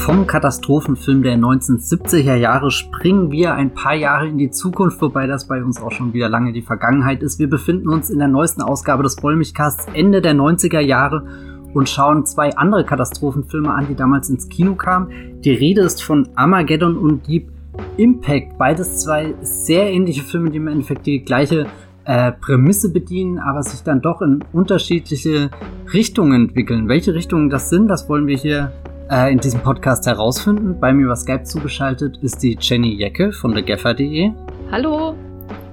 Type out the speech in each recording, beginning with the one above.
Vom Katastrophenfilm der 1970er Jahre springen wir ein paar Jahre in die Zukunft, wobei das bei uns auch schon wieder lange die Vergangenheit ist. Wir befinden uns in der neuesten Ausgabe des Wollmilchcasts Ende der 90er Jahre und schauen zwei andere Katastrophenfilme an, die damals ins Kino kamen. Die Rede ist von Armageddon und Deep Impact. Beides zwei sehr ähnliche Filme, die im Endeffekt die gleiche äh, Prämisse bedienen, aber sich dann doch in unterschiedliche Richtungen entwickeln. Welche Richtungen das sind, das wollen wir hier äh, in diesem Podcast herausfinden. Bei mir über Skype zugeschaltet ist die Jenny Jecke von thegaffer.de. Hallo.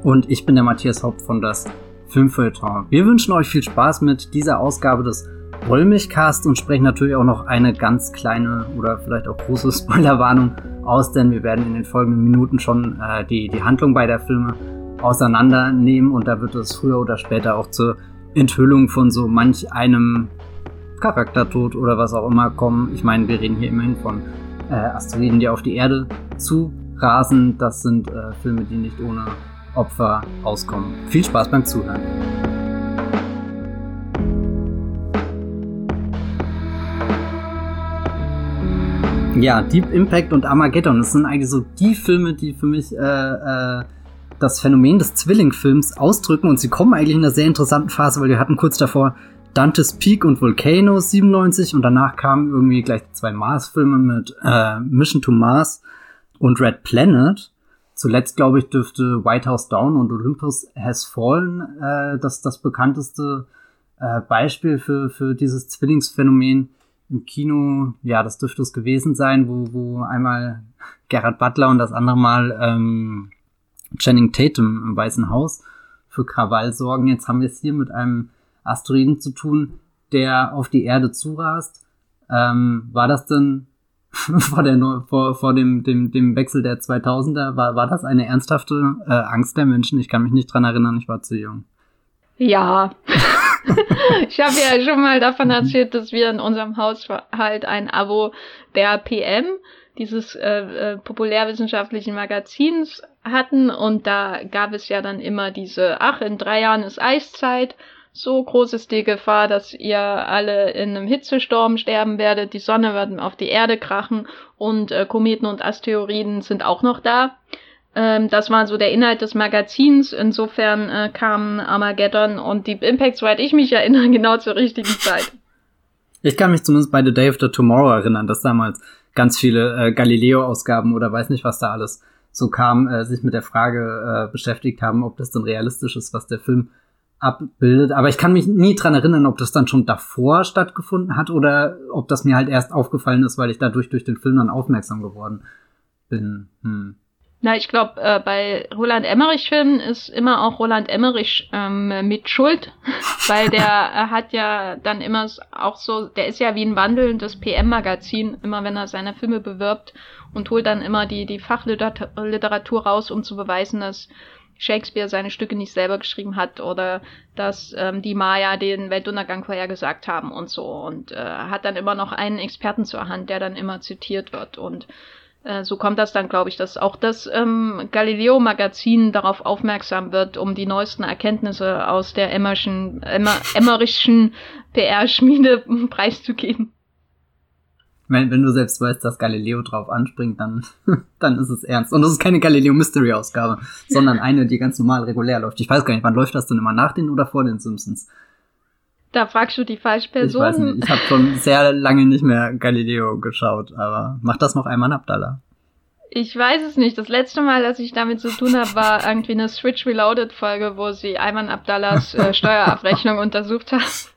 Und ich bin der Matthias Haupt von das Filmfeuilleton. Wir wünschen euch viel Spaß mit dieser Ausgabe des Wollmilchcast und sprechen natürlich auch noch eine ganz kleine oder vielleicht auch große Spoilerwarnung aus, denn wir werden in den folgenden Minuten schon äh, die, die Handlung beider Filme auseinandernehmen und da wird es früher oder später auch zur Enthüllung von so manch einem Charaktertod oder was auch immer kommen. Ich meine, wir reden hier immerhin von äh, Asteroiden, die auf die Erde zu rasen. Das sind äh, Filme, die nicht ohne Opfer auskommen. Viel Spaß beim Zuhören. Ja, Deep Impact und Armageddon, das sind eigentlich so die Filme, die für mich äh, äh, das Phänomen des Zwillingfilms ausdrücken und sie kommen eigentlich in einer sehr interessanten Phase, weil wir hatten kurz davor Dante's Peak und Volcano 97 und danach kamen irgendwie gleich zwei Mars-Filme mit äh, Mission to Mars und Red Planet. Zuletzt, glaube ich, dürfte White House Down und Olympus Has Fallen äh, das, das bekannteste äh, Beispiel für, für dieses Zwillingsphänomen im Kino. Ja, das dürfte es gewesen sein, wo, wo einmal Gerhard Butler und das andere Mal ähm, Channing Tatum im Weißen Haus für Krawall sorgen. Jetzt haben wir es hier mit einem Asteroiden zu tun, der auf die Erde zurast. Ähm, war das denn vor, der, vor, vor dem, dem, dem Wechsel der 2000er, war, war das eine ernsthafte äh, Angst der Menschen? Ich kann mich nicht dran erinnern, ich war zu jung. Ja. ich habe ja schon mal davon erzählt, dass wir in unserem Haushalt ein Abo der PM, dieses äh, äh, populärwissenschaftlichen Magazins hatten und da gab es ja dann immer diese, ach, in drei Jahren ist Eiszeit, so groß ist die Gefahr, dass ihr alle in einem Hitzesturm sterben werdet, die Sonne wird auf die Erde krachen und äh, Kometen und Asteroiden sind auch noch da. Ähm, das war so der Inhalt des Magazins. Insofern äh, kam Armageddon und Deep Impact, soweit ich mich erinnere, genau zur richtigen Zeit. Ich kann mich zumindest bei The Day After Tomorrow erinnern, dass damals ganz viele äh, Galileo-Ausgaben oder weiß nicht, was da alles so kam, äh, sich mit der Frage äh, beschäftigt haben, ob das denn realistisch ist, was der Film abbildet. Aber ich kann mich nie dran erinnern, ob das dann schon davor stattgefunden hat oder ob das mir halt erst aufgefallen ist, weil ich dadurch durch den Film dann aufmerksam geworden bin. Hm. Na, ich glaube, äh, bei Roland Emmerich-Filmen ist immer auch Roland Emmerich ähm, mit Schuld, weil der äh, hat ja dann immer auch so, der ist ja wie ein wandelndes PM-Magazin, immer wenn er seine Filme bewirbt und holt dann immer die, die Fachliteratur raus, um zu beweisen, dass Shakespeare seine Stücke nicht selber geschrieben hat oder dass ähm, die Maya den Weltuntergang vorhergesagt haben und so und äh, hat dann immer noch einen Experten zur Hand, der dann immer zitiert wird und äh, so kommt das dann, glaube ich, dass auch das ähm, Galileo-Magazin darauf aufmerksam wird, um die neuesten Erkenntnisse aus der Emmerschen, Emmer, Emmerischen PR-Schmiede preiszugeben. Wenn, wenn du selbst weißt, dass Galileo drauf anspringt, dann, dann ist es ernst. Und das ist keine Galileo Mystery Ausgabe, sondern eine, die ganz normal regulär läuft. Ich weiß gar nicht, wann läuft das denn immer nach den oder vor den Simpsons? Da fragst du die falsche Person. Ich weiß nicht, ich habe schon sehr lange nicht mehr Galileo geschaut, aber mach das noch einmal, Abdallah. Ich weiß es nicht. Das letzte Mal, dass ich damit zu tun habe, war irgendwie eine Switch Reloaded Folge, wo sie Ayman Abdallahs äh, Steuerabrechnung untersucht hat.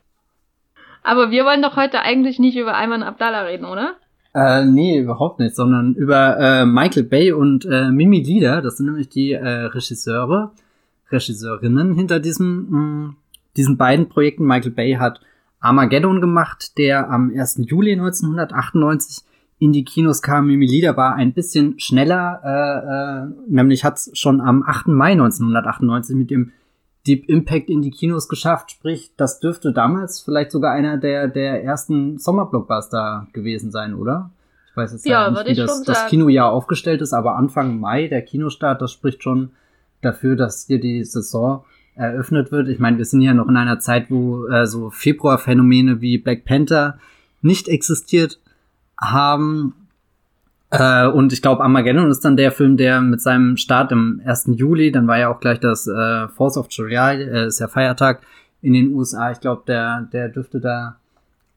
Aber wir wollen doch heute eigentlich nicht über Ayman Abdallah reden, oder? Äh, nee, überhaupt nicht, sondern über äh, Michael Bay und äh, Mimi Lieder. Das sind nämlich die äh, Regisseure, Regisseurinnen hinter diesem, mh, mm, diesen beiden Projekten. Michael Bay hat Armageddon gemacht, der am 1. Juli 1998 in die Kinos kam. Mimi Lieder war ein bisschen schneller, äh, äh, nämlich hat es schon am 8. Mai 1998 mit dem Deep Impact in die Kinos geschafft. Sprich, das dürfte damals vielleicht sogar einer der, der ersten Sommerblockbuster gewesen sein, oder? Ich weiß jetzt ja, nicht, wie das, das Kinojahr aufgestellt ist, aber Anfang Mai, der Kinostart, das spricht schon dafür, dass hier die Saison eröffnet wird. Ich meine, wir sind ja noch in einer Zeit, wo äh, so Februarphänomene wie Black Panther nicht existiert haben. Äh, und ich glaube, Armageddon ist dann der Film, der mit seinem Start im 1. Juli, dann war ja auch gleich das äh, Force of July, äh, ist ja Feiertag in den USA. Ich glaube, der, der dürfte da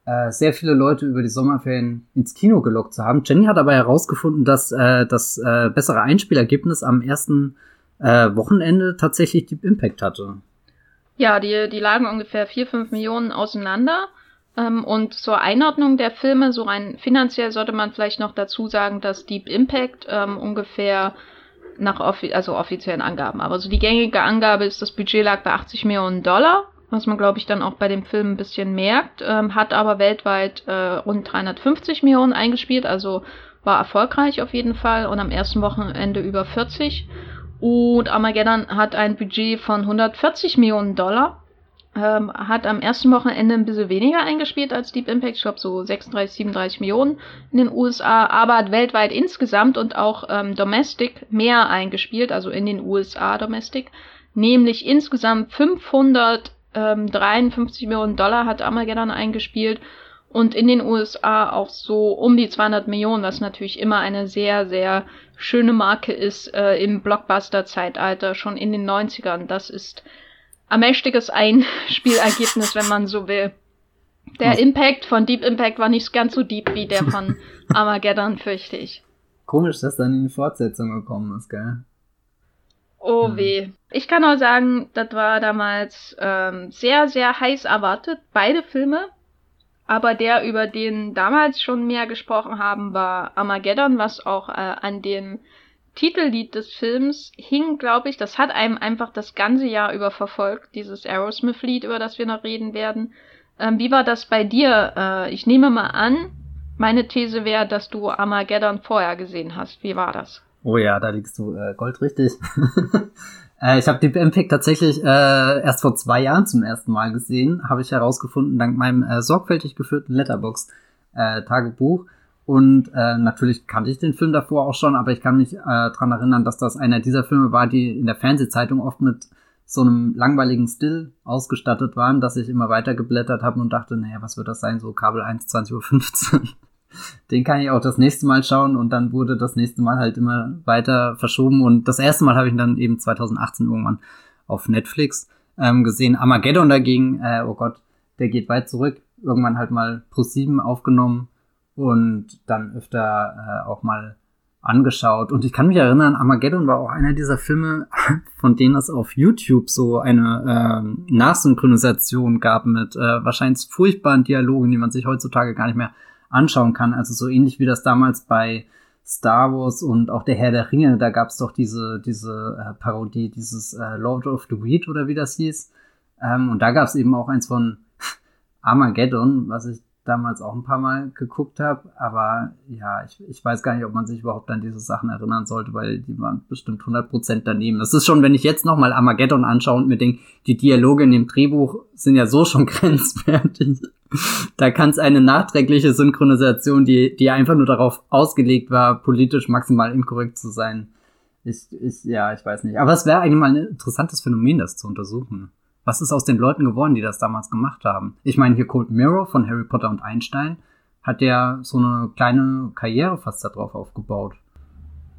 äh, sehr viele Leute über die Sommerferien ins Kino gelockt zu haben. Jenny hat aber herausgefunden, dass äh, das äh, bessere Einspielergebnis am ersten äh, Wochenende tatsächlich Deep Impact hatte. Ja, die, die lagen ungefähr vier, fünf Millionen auseinander. Ähm, und zur Einordnung der Filme, so rein finanziell sollte man vielleicht noch dazu sagen, dass Deep Impact ähm, ungefähr nach offi also offiziellen Angaben, aber so die gängige Angabe ist, das Budget lag bei 80 Millionen Dollar, was man glaube ich dann auch bei dem Film ein bisschen merkt, ähm, hat aber weltweit äh, rund 350 Millionen eingespielt, also war erfolgreich auf jeden Fall und am ersten Wochenende über 40. Und Armageddon hat ein Budget von 140 Millionen Dollar ähm, hat am ersten Wochenende ein bisschen weniger eingespielt als Deep Impact, ich glaube so 36, 37 Millionen in den USA, aber hat weltweit insgesamt und auch ähm, Domestic mehr eingespielt, also in den USA Domestic, nämlich insgesamt 553 Millionen Dollar hat Armageddon eingespielt und in den USA auch so um die 200 Millionen, was natürlich immer eine sehr, sehr schöne Marke ist äh, im Blockbuster-Zeitalter, schon in den 90ern. Das ist ein mächtiges Einspielergebnis, wenn man so will. Der Impact von Deep Impact war nicht ganz so deep wie der von Armageddon, fürchte ich. Komisch, dass dann eine Fortsetzung gekommen ist, gell? Oh hm. weh. Ich kann auch sagen, das war damals ähm, sehr, sehr heiß erwartet, beide Filme. Aber der, über den damals schon mehr gesprochen haben, war Armageddon, was auch äh, an dem Titellied des Films hing, glaube ich, das hat einem einfach das ganze Jahr über verfolgt, dieses Aerosmith-Lied, über das wir noch reden werden. Ähm, wie war das bei dir? Äh, ich nehme mal an, meine These wäre, dass du Armageddon vorher gesehen hast. Wie war das? Oh ja, da liegst du äh, goldrichtig. äh, ich habe Deep Impact tatsächlich äh, erst vor zwei Jahren zum ersten Mal gesehen, habe ich herausgefunden, dank meinem äh, sorgfältig geführten Letterbox-Tagebuch. Und äh, natürlich kannte ich den Film davor auch schon, aber ich kann mich äh, dran erinnern, dass das einer dieser Filme war, die in der Fernsehzeitung oft mit so einem langweiligen Still ausgestattet waren, dass ich immer weiter geblättert habe und dachte, naja, was wird das sein, so Kabel 1, 20.15 Uhr. Den kann ich auch das nächste Mal schauen und dann wurde das nächste Mal halt immer weiter verschoben und das erste Mal habe ich dann eben 2018 irgendwann auf Netflix ähm, gesehen. Armageddon dagegen, äh, oh Gott, der geht weit zurück. Irgendwann halt mal Pro 7 aufgenommen und dann öfter äh, auch mal angeschaut. Und ich kann mich erinnern, Armageddon war auch einer dieser Filme, von denen es auf YouTube so eine äh, Nachsynchronisation gab mit äh, wahrscheinlich furchtbaren Dialogen, die man sich heutzutage gar nicht mehr anschauen kann. Also so ähnlich wie das damals bei Star Wars und auch der Herr der Ringe, da gab es doch diese, diese äh, Parodie, dieses äh, Lord of the Weed oder wie das hieß. Ähm, und da gab es eben auch eins von Armageddon, was ich damals auch ein paar Mal geguckt habe, aber ja, ich, ich weiß gar nicht, ob man sich überhaupt an diese Sachen erinnern sollte, weil die waren bestimmt 100% daneben. Das ist schon, wenn ich jetzt nochmal Armageddon anschaue und mir denke, die Dialoge in dem Drehbuch sind ja so schon grenzwertig. da kann es eine nachträgliche Synchronisation, die, die einfach nur darauf ausgelegt war, politisch maximal inkorrekt zu sein. Ich, ich, ja, ich weiß nicht. Aber es wäre eigentlich mal ein interessantes Phänomen, das zu untersuchen. Was ist aus den Leuten geworden, die das damals gemacht haben? Ich meine, hier Cold Mirror von Harry Potter und Einstein hat ja so eine kleine Karriere fast darauf aufgebaut.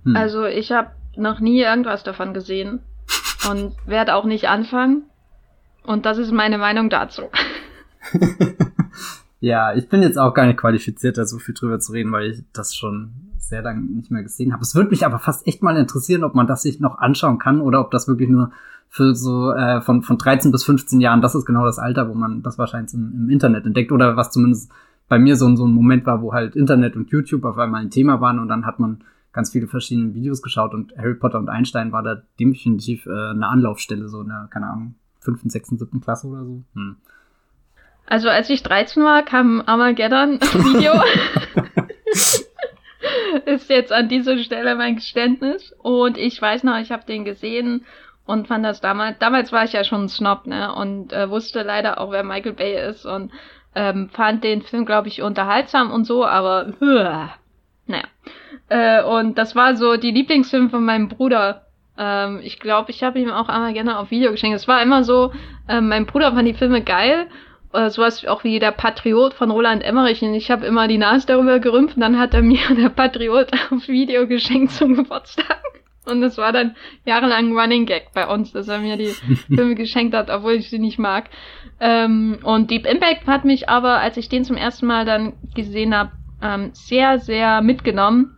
Hm. Also ich habe noch nie irgendwas davon gesehen und werde auch nicht anfangen. Und das ist meine Meinung dazu. ja, ich bin jetzt auch gar nicht qualifiziert, da so viel drüber zu reden, weil ich das schon sehr lange nicht mehr gesehen habe. Es würde mich aber fast echt mal interessieren, ob man das sich noch anschauen kann oder ob das wirklich nur für so äh, von, von 13 bis 15 Jahren, das ist genau das Alter, wo man das wahrscheinlich im, im Internet entdeckt oder was zumindest bei mir so, so ein Moment war, wo halt Internet und YouTube auf einmal ein Thema waren und dann hat man ganz viele verschiedene Videos geschaut und Harry Potter und Einstein war da definitiv äh, eine Anlaufstelle, so in der, keine Ahnung, fünften, sechsten, siebten Klasse oder so. Hm. Also als ich 13 war, kam Armageddon Video. ist jetzt an dieser Stelle mein Geständnis. Und ich weiß noch, ich habe den gesehen und fand das damals, damals war ich ja schon ein Snob, ne, und äh, wusste leider auch, wer Michael Bay ist und ähm, fand den Film, glaube ich, unterhaltsam und so, aber uh, naja. Äh, und das war so die Lieblingsfilm von meinem Bruder. Ähm, ich glaube, ich habe ihm auch einmal gerne auf Video geschenkt. Es war immer so, äh, mein Bruder fand die Filme geil äh, sowas auch wie der Patriot von Roland Emmerich. Und ich habe immer die Nase darüber gerümpft und dann hat er mir der Patriot auf Video geschenkt zum Geburtstag. Und das war dann jahrelang Running Gag bei uns, dass er mir die Filme geschenkt hat, obwohl ich sie nicht mag. Ähm, und Deep Impact hat mich aber, als ich den zum ersten Mal dann gesehen habe, ähm, sehr, sehr mitgenommen.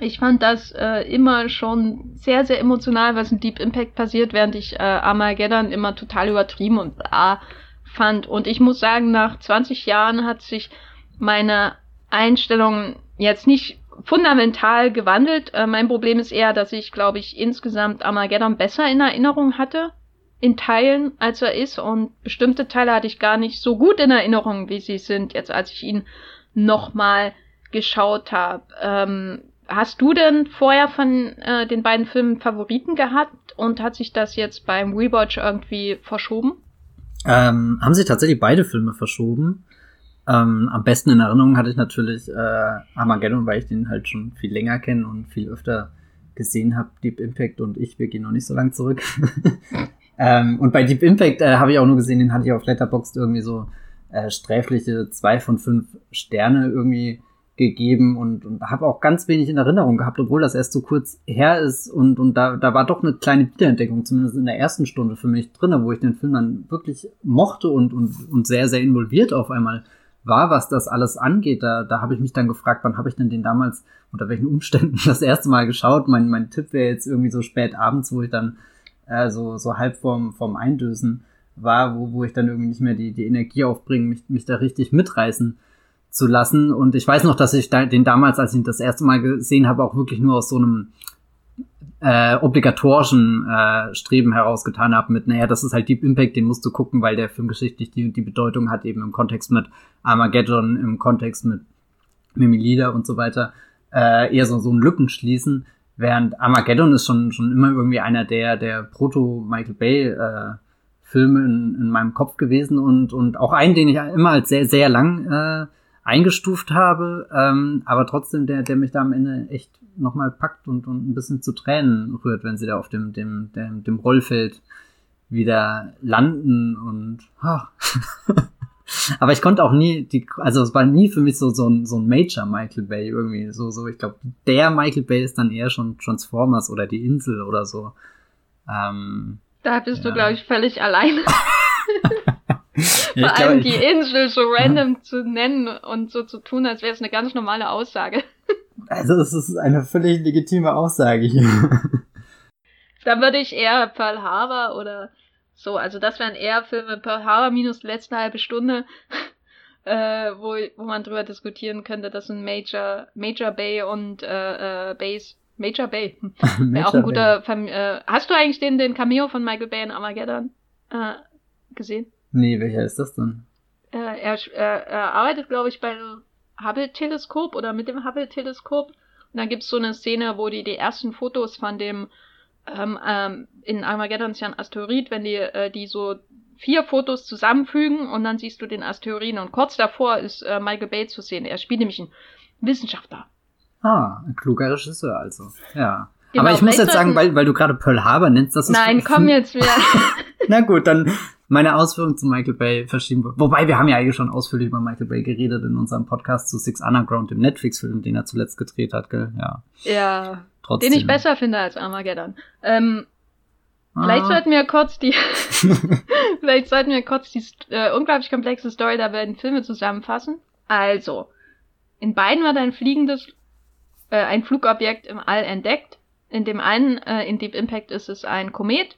Ich fand das äh, immer schon sehr, sehr emotional, was in Deep Impact passiert, während ich äh, Armageddon immer total übertrieben und bla fand. Und ich muss sagen, nach 20 Jahren hat sich meine Einstellung jetzt nicht fundamental gewandelt. Äh, mein Problem ist eher, dass ich, glaube ich, insgesamt Armageddon besser in Erinnerung hatte, in Teilen, als er ist. Und bestimmte Teile hatte ich gar nicht so gut in Erinnerung, wie sie sind, jetzt als ich ihn nochmal geschaut habe. Ähm, hast du denn vorher von äh, den beiden Filmen Favoriten gehabt und hat sich das jetzt beim Rewatch irgendwie verschoben? Ähm, haben sie tatsächlich beide Filme verschoben. Ähm, am besten in Erinnerung hatte ich natürlich äh, Armageddon, weil ich den halt schon viel länger kenne und viel öfter gesehen habe. Deep Impact und ich, wir gehen noch nicht so lang zurück. ähm, und bei Deep Impact äh, habe ich auch nur gesehen, den hatte ich auf Letterboxd irgendwie so äh, sträfliche zwei von fünf Sterne irgendwie gegeben und, und habe auch ganz wenig in Erinnerung gehabt, obwohl das erst so kurz her ist und, und da, da war doch eine kleine Wiederentdeckung, zumindest in der ersten Stunde für mich drin, wo ich den Film dann wirklich mochte und, und, und sehr, sehr involviert auf einmal war, was das alles angeht. Da, da habe ich mich dann gefragt, wann habe ich denn den damals, unter welchen Umständen das erste Mal geschaut. Mein, mein Tipp wäre jetzt irgendwie so spät abends, wo ich dann äh, so, so halb vorm, vorm Eindösen war, wo, wo ich dann irgendwie nicht mehr die, die Energie aufbringe, mich, mich da richtig mitreißen zu lassen. Und ich weiß noch, dass ich den damals, als ich ihn das erste Mal gesehen habe, auch wirklich nur aus so einem äh, obligatorischen äh, Streben herausgetan habe mit, naja, das ist halt Deep Impact, den musst du gucken, weil der filmgeschichtlich die, die Bedeutung hat, eben im Kontext mit Armageddon, im Kontext mit Mimi Lieder und so weiter, äh, eher so, so ein Lücken schließen. Während Armageddon ist schon, schon immer irgendwie einer der, der Proto-Michael Bay äh, Filme in, in meinem Kopf gewesen und, und auch einen, den ich immer als sehr, sehr lang äh, eingestuft habe, ähm, aber trotzdem der, der mich da am Ende echt nochmal packt und, und ein bisschen zu Tränen rührt, wenn sie da auf dem, dem, dem, dem Rollfeld wieder landen und oh. aber ich konnte auch nie die also es war nie für mich so so ein so ein Major Michael Bay irgendwie so so ich glaube der Michael Bay ist dann eher schon Transformers oder die Insel oder so ähm, da bist ja. du glaube ich völlig alleine Vor allem die Insel so random zu nennen und so zu tun, als wäre es eine ganz normale Aussage. Also es ist eine völlig legitime Aussage hier. Da würde ich eher Pearl Harbor oder so, also das wären eher Filme Pearl Harbor minus letzte halbe Stunde, äh, wo, wo man drüber diskutieren könnte, dass ein Major, Major Bay und äh, äh, Bays Major Bay. Wäre auch ein guter Fam äh, Hast du eigentlich den, den Cameo von Michael Bay in Armageddon äh, gesehen? Nee, welcher ist das denn? Äh, er, er, er arbeitet, glaube ich, beim Hubble-Teleskop oder mit dem Hubble-Teleskop. Und dann gibt's so eine Szene, wo die die ersten Fotos von dem ähm, ähm, in Armageddon ist ja ein Asteroid, wenn die äh, die so vier Fotos zusammenfügen und dann siehst du den Asteroiden und kurz davor ist äh, Michael Bay zu sehen. Er spielt nämlich einen Wissenschaftler. Ah, ein kluger Regisseur also. Ja. Genau, Aber ich muss jetzt sagen, weil, weil du gerade Pearl Harbor nennst, das ist. Nein, komm jetzt wieder. Na gut, dann meine Ausführungen zu Michael Bay verschieben. Wobei wir haben ja eigentlich schon ausführlich über Michael Bay geredet in unserem Podcast zu Six Underground, dem Netflix-Film, den er zuletzt gedreht hat, gell? Ja. Ja. Trotzdem. Den ich besser finde als Armageddon. Ähm, ah. Vielleicht sollten wir kurz die, vielleicht sollten wir kurz die äh, unglaublich komplexe Story der beiden Filme zusammenfassen. Also, in beiden wird ein fliegendes, äh, ein Flugobjekt im All entdeckt. In dem einen, äh, in Deep Impact ist es ein Komet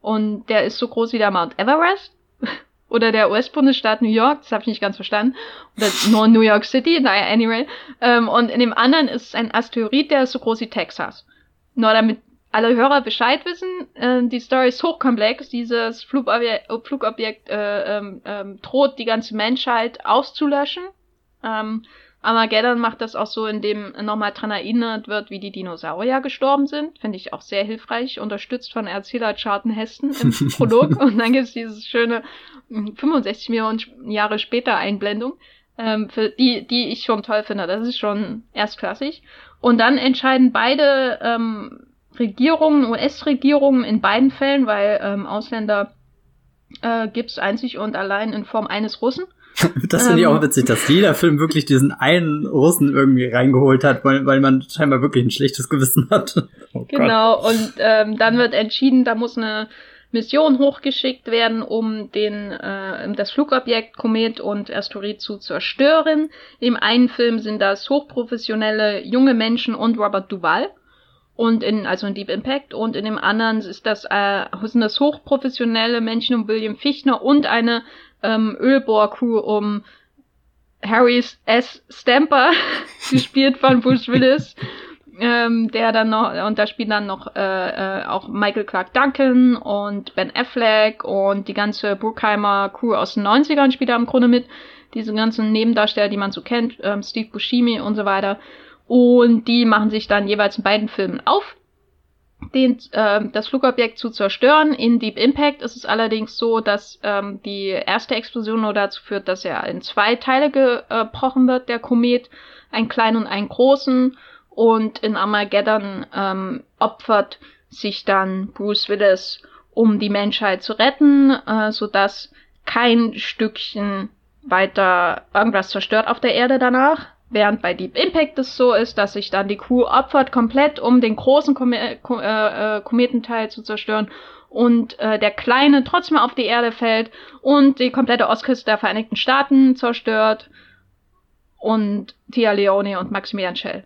und der ist so groß wie der Mount Everest oder der US-Bundesstaat New York, das habe ich nicht ganz verstanden, oder nur New York City, naja, anyway. Ähm, und in dem anderen ist ein Asteroid, der ist so groß wie Texas. Nur damit alle Hörer Bescheid wissen, äh, die Story ist hochkomplex. Dieses Flugobjekt, Flugobjekt äh, ähm, ähm, droht die ganze Menschheit auszulöschen. Ähm, Armageddon macht das auch so, indem nochmal dran erinnert wird, wie die Dinosaurier gestorben sind. Finde ich auch sehr hilfreich, unterstützt von Erzähler Charlton Heston im Prolog. Und dann gibt es dieses schöne 65 hm, Millionen Jahre später Einblendung, ähm, für die, die ich schon toll finde. Das ist schon erstklassig. Und dann entscheiden beide ähm, Regierungen, US-Regierungen in beiden Fällen, weil ähm, Ausländer äh, gibt es einzig und allein in Form eines Russen. Das finde ich auch ähm. witzig, dass jeder Film wirklich diesen einen Russen irgendwie reingeholt hat, weil, weil man scheinbar wirklich ein schlechtes Gewissen hat. Oh genau, Gott. und ähm, dann wird entschieden, da muss eine Mission hochgeschickt werden, um den, äh, das Flugobjekt Komet und Asteroid zu zerstören. Im einen Film sind das hochprofessionelle junge Menschen und Robert Duval. Und in, also in Deep Impact. Und in dem anderen ist das, äh, sind das hochprofessionelle Menschen um William Fichtner und eine ähm, Ölbohr-Crew um Harry S. Stamper, gespielt von Bruce Willis ähm, der dann noch, und da spielen dann noch äh, äh, auch Michael Clark Duncan und Ben Affleck und die ganze Bruckheimer Crew aus den 90ern spielt da im Grunde mit. Diese ganzen Nebendarsteller, die man so kennt, ähm, Steve Buscemi und so weiter. Und die machen sich dann jeweils in beiden Filmen auf, den, äh, das Flugobjekt zu zerstören. In Deep Impact ist es allerdings so, dass ähm, die erste Explosion nur dazu führt, dass er in zwei Teile gebrochen wird, der Komet, einen kleinen und einen großen. Und in Armageddon ähm, opfert sich dann Bruce Willis, um die Menschheit zu retten, äh, sodass kein Stückchen weiter irgendwas zerstört auf der Erde danach. Während bei Deep Impact es so ist, dass sich dann die Crew opfert komplett, um den großen Kom äh, äh, Kometenteil zu zerstören und äh, der kleine trotzdem auf die Erde fällt und die komplette Ostküste der Vereinigten Staaten zerstört und Tia Leone und Maximilian Schell.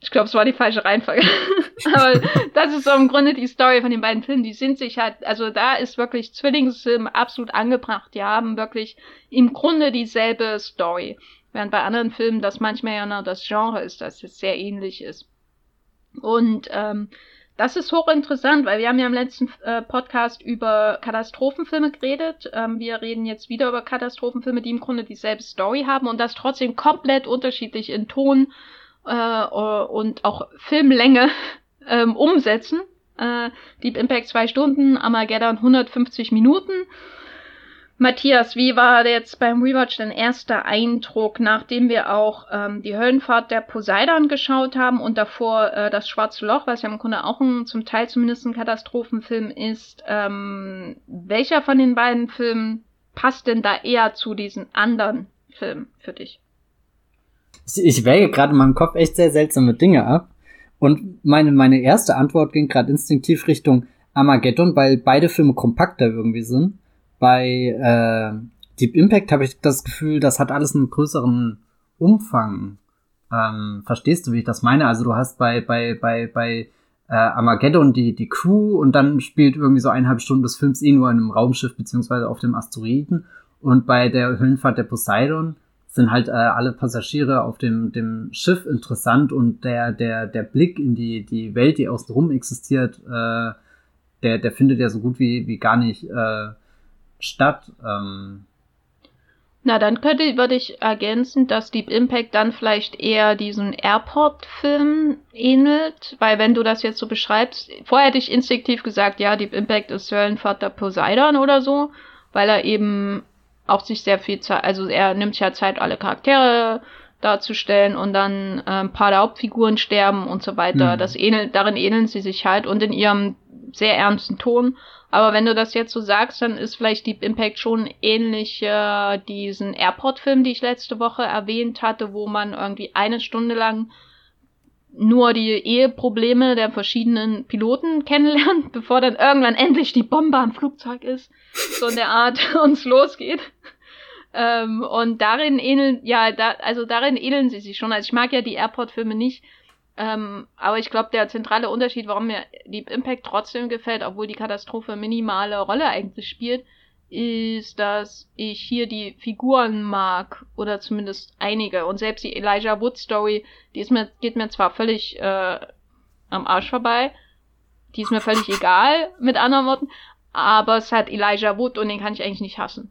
Ich glaube, es war die falsche Reihenfolge. Aber das ist so im Grunde die Story von den beiden Filmen. Die sind sich halt, also da ist wirklich Zwillingsfilm absolut angebracht. Die haben wirklich im Grunde dieselbe Story. Während bei anderen Filmen das manchmal ja noch das Genre ist, dass es sehr ähnlich ist. Und ähm, das ist hochinteressant, weil wir haben ja im letzten äh, Podcast über Katastrophenfilme geredet. Ähm, wir reden jetzt wieder über Katastrophenfilme, die im Grunde dieselbe Story haben und das trotzdem komplett unterschiedlich in Ton äh, und auch Filmlänge ähm, umsetzen. Äh, Deep Impact zwei Stunden, Armageddon 150 Minuten. Matthias, wie war jetzt beim Rewatch dein erster Eindruck, nachdem wir auch ähm, die Höllenfahrt der Poseidon geschaut haben und davor äh, das Schwarze Loch, was ja im Grunde auch ein, zum Teil zumindest ein Katastrophenfilm ist. Ähm, welcher von den beiden Filmen passt denn da eher zu diesen anderen Filmen für dich? Ich, ich wäge gerade in meinem Kopf echt sehr seltsame Dinge ab. Und meine, meine erste Antwort ging gerade instinktiv Richtung Armageddon, weil beide Filme kompakter irgendwie sind. Bei äh, Deep Impact habe ich das Gefühl, das hat alles einen größeren Umfang. Ähm, verstehst du, wie ich das meine? Also du hast bei, bei, bei, bei äh, Armageddon die, die Crew und dann spielt irgendwie so eineinhalb Stunden des Films eh nur in einem Raumschiff beziehungsweise auf dem Asteroiden. Und bei der Höllenfahrt der Poseidon sind halt äh, alle Passagiere auf dem, dem Schiff interessant und der, der, der Blick in die, die Welt, die außenrum existiert, äh, der, der findet ja so gut wie, wie gar nicht äh, statt. Ähm. Na, dann könnte, würde ich ergänzen, dass Deep Impact dann vielleicht eher diesen Airport-Film ähnelt, weil wenn du das jetzt so beschreibst, vorher hätte ich instinktiv gesagt, ja, Deep Impact ist Höllenvater Poseidon oder so, weil er eben auch sich sehr viel Zeit, also er nimmt sich ja Zeit, alle Charaktere darzustellen und dann äh, ein paar der Hauptfiguren sterben und so weiter. Mhm. Das ähnelt, darin ähneln sie sich halt und in ihrem sehr ernsten Ton. Aber wenn du das jetzt so sagst, dann ist vielleicht Deep Impact schon ähnlich äh, diesen Airport-Film, die ich letzte Woche erwähnt hatte, wo man irgendwie eine Stunde lang nur die Eheprobleme der verschiedenen Piloten kennenlernt, bevor dann irgendwann endlich die Bombe am Flugzeug ist, so in der Art uns losgeht. Ähm, und darin ähneln, ja, da, also darin ähneln sie sich schon. Also ich mag ja die Airport-Filme nicht, ähm, aber ich glaube, der zentrale Unterschied, warum mir Deep Impact trotzdem gefällt, obwohl die Katastrophe minimale Rolle eigentlich spielt, ist, dass ich hier die Figuren mag oder zumindest einige und selbst die Elijah Wood Story, die ist mir geht mir zwar völlig äh, am Arsch vorbei, die ist mir völlig egal mit anderen Worten, aber es hat Elijah Wood und den kann ich eigentlich nicht hassen.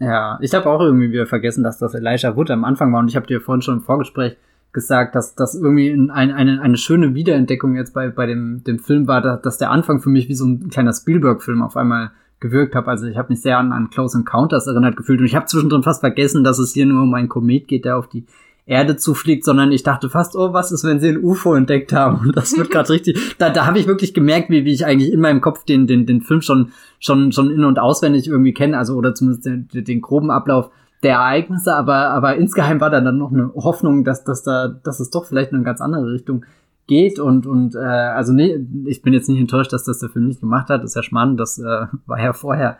Ja, ich habe auch irgendwie wieder vergessen, dass das Elijah Wood am Anfang war und ich habe dir vorhin schon im Vorgespräch gesagt, dass das irgendwie ein, eine, eine schöne Wiederentdeckung jetzt bei, bei dem, dem Film war, dass, dass der Anfang für mich wie so ein kleiner Spielberg-Film auf einmal gewirkt habe. Also ich habe mich sehr an, an Close Encounters erinnert gefühlt und ich habe zwischendrin fast vergessen, dass es hier nur um einen Komet geht, der auf die Erde zufliegt, sondern ich dachte fast, oh, was ist, wenn sie ein UFO entdeckt haben? Und das wird gerade richtig. Da, da habe ich wirklich gemerkt, wie, wie ich eigentlich in meinem Kopf den, den, den Film schon, schon, schon in- und auswendig irgendwie kenne, also oder zumindest den, den groben Ablauf der Ereignisse, aber, aber insgeheim war da dann noch eine Hoffnung, dass, dass da, dass es doch vielleicht in eine ganz andere Richtung geht und und äh, also nee, ich bin jetzt nicht enttäuscht, dass das der Film nicht gemacht hat. Das ist ja spannend, das äh, war ja vorher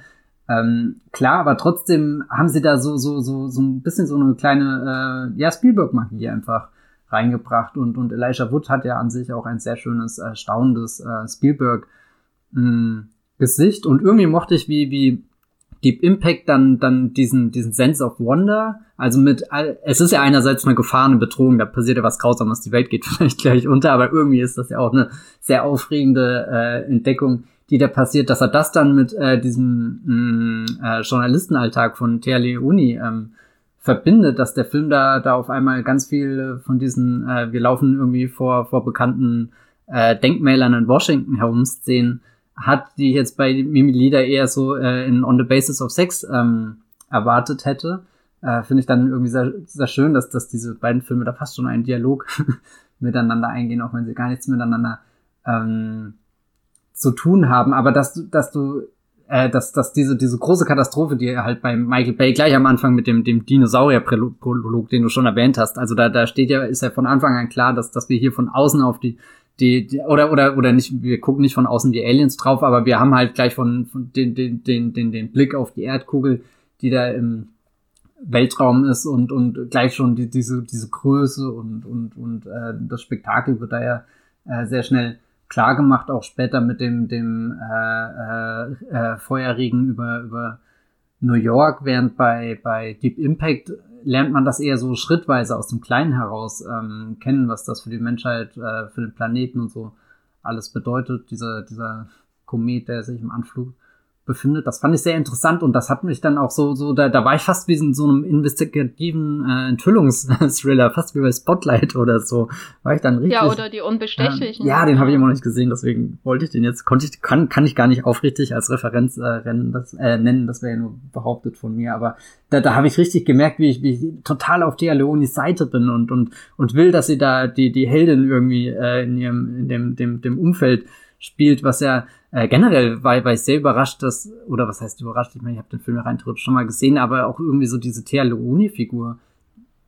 ähm, klar, aber trotzdem haben sie da so so so so ein bisschen so eine kleine äh, ja Spielberg-Magie einfach reingebracht und und Elijah Wood hat ja an sich auch ein sehr schönes erstaunendes äh, Spielberg hm, Gesicht und irgendwie mochte ich wie wie Deep Impact dann, dann diesen, diesen Sense of Wonder. Also mit, es ist ja einerseits eine Gefahr, eine Bedrohung, da passiert ja was Grausames, die Welt geht vielleicht gleich unter, aber irgendwie ist das ja auch eine sehr aufregende äh, Entdeckung, die da passiert, dass er das dann mit äh, diesem mh, mm, äh, Journalistenalltag von Thea Leoni ähm, verbindet, dass der Film da, da auf einmal ganz viel von diesen, äh, wir laufen irgendwie vor, vor bekannten äh, Denkmälern in Washington herumszenen, hat, die ich jetzt bei Mimi Lieder eher so äh, in On the Basis of Sex ähm, erwartet hätte. Äh, Finde ich dann irgendwie sehr, sehr schön, dass, dass diese beiden Filme da fast schon einen Dialog miteinander eingehen, auch wenn sie gar nichts miteinander ähm, zu tun haben. Aber dass du, dass du, äh, dass, dass diese, diese große Katastrophe, die halt bei Michael Bay gleich am Anfang mit dem, dem Dinosaurier-Prolog, den du schon erwähnt hast, also da, da steht ja, ist ja von Anfang an klar, dass, dass wir hier von außen auf die die, die oder oder oder nicht wir gucken nicht von außen die Aliens drauf, aber wir haben halt gleich von, von den, den den den den Blick auf die Erdkugel, die da im Weltraum ist und und gleich schon die, diese diese Größe und und und äh, das Spektakel wird da ja äh, sehr schnell klar gemacht, auch später mit dem dem äh, äh, äh, Feuerregen über über New York, während bei bei Deep Impact lernt man das eher so schrittweise aus dem Kleinen heraus ähm, kennen, was das für die Menschheit, äh, für den Planeten und so alles bedeutet, dieser, dieser Komet, der sich im Anflug befindet. Das fand ich sehr interessant und das hat mich dann auch so, so da, da war ich fast wie in so einem investigativen äh, Enthüllungsthriller, fast wie bei Spotlight oder so. War ich dann richtig. Ja, oder die Unbestechlichen. Äh, ja, den habe ich immer noch nicht gesehen, deswegen wollte ich den jetzt, konnte ich, kann, kann ich gar nicht aufrichtig als Referenz äh, rennen, das, äh, nennen, das wäre ja nur behauptet von mir, aber da, da habe ich richtig gemerkt, wie ich, wie ich total auf Thea Leonis Seite bin und, und, und will, dass sie da die, die Heldin irgendwie äh, in ihrem, in dem, dem, dem Umfeld spielt, was ja äh, generell war, war ich sehr überrascht, dass, oder was heißt überrascht, ich meine, ich habe den Film ja rein schon mal gesehen, aber auch irgendwie so diese Thea Leoni-Figur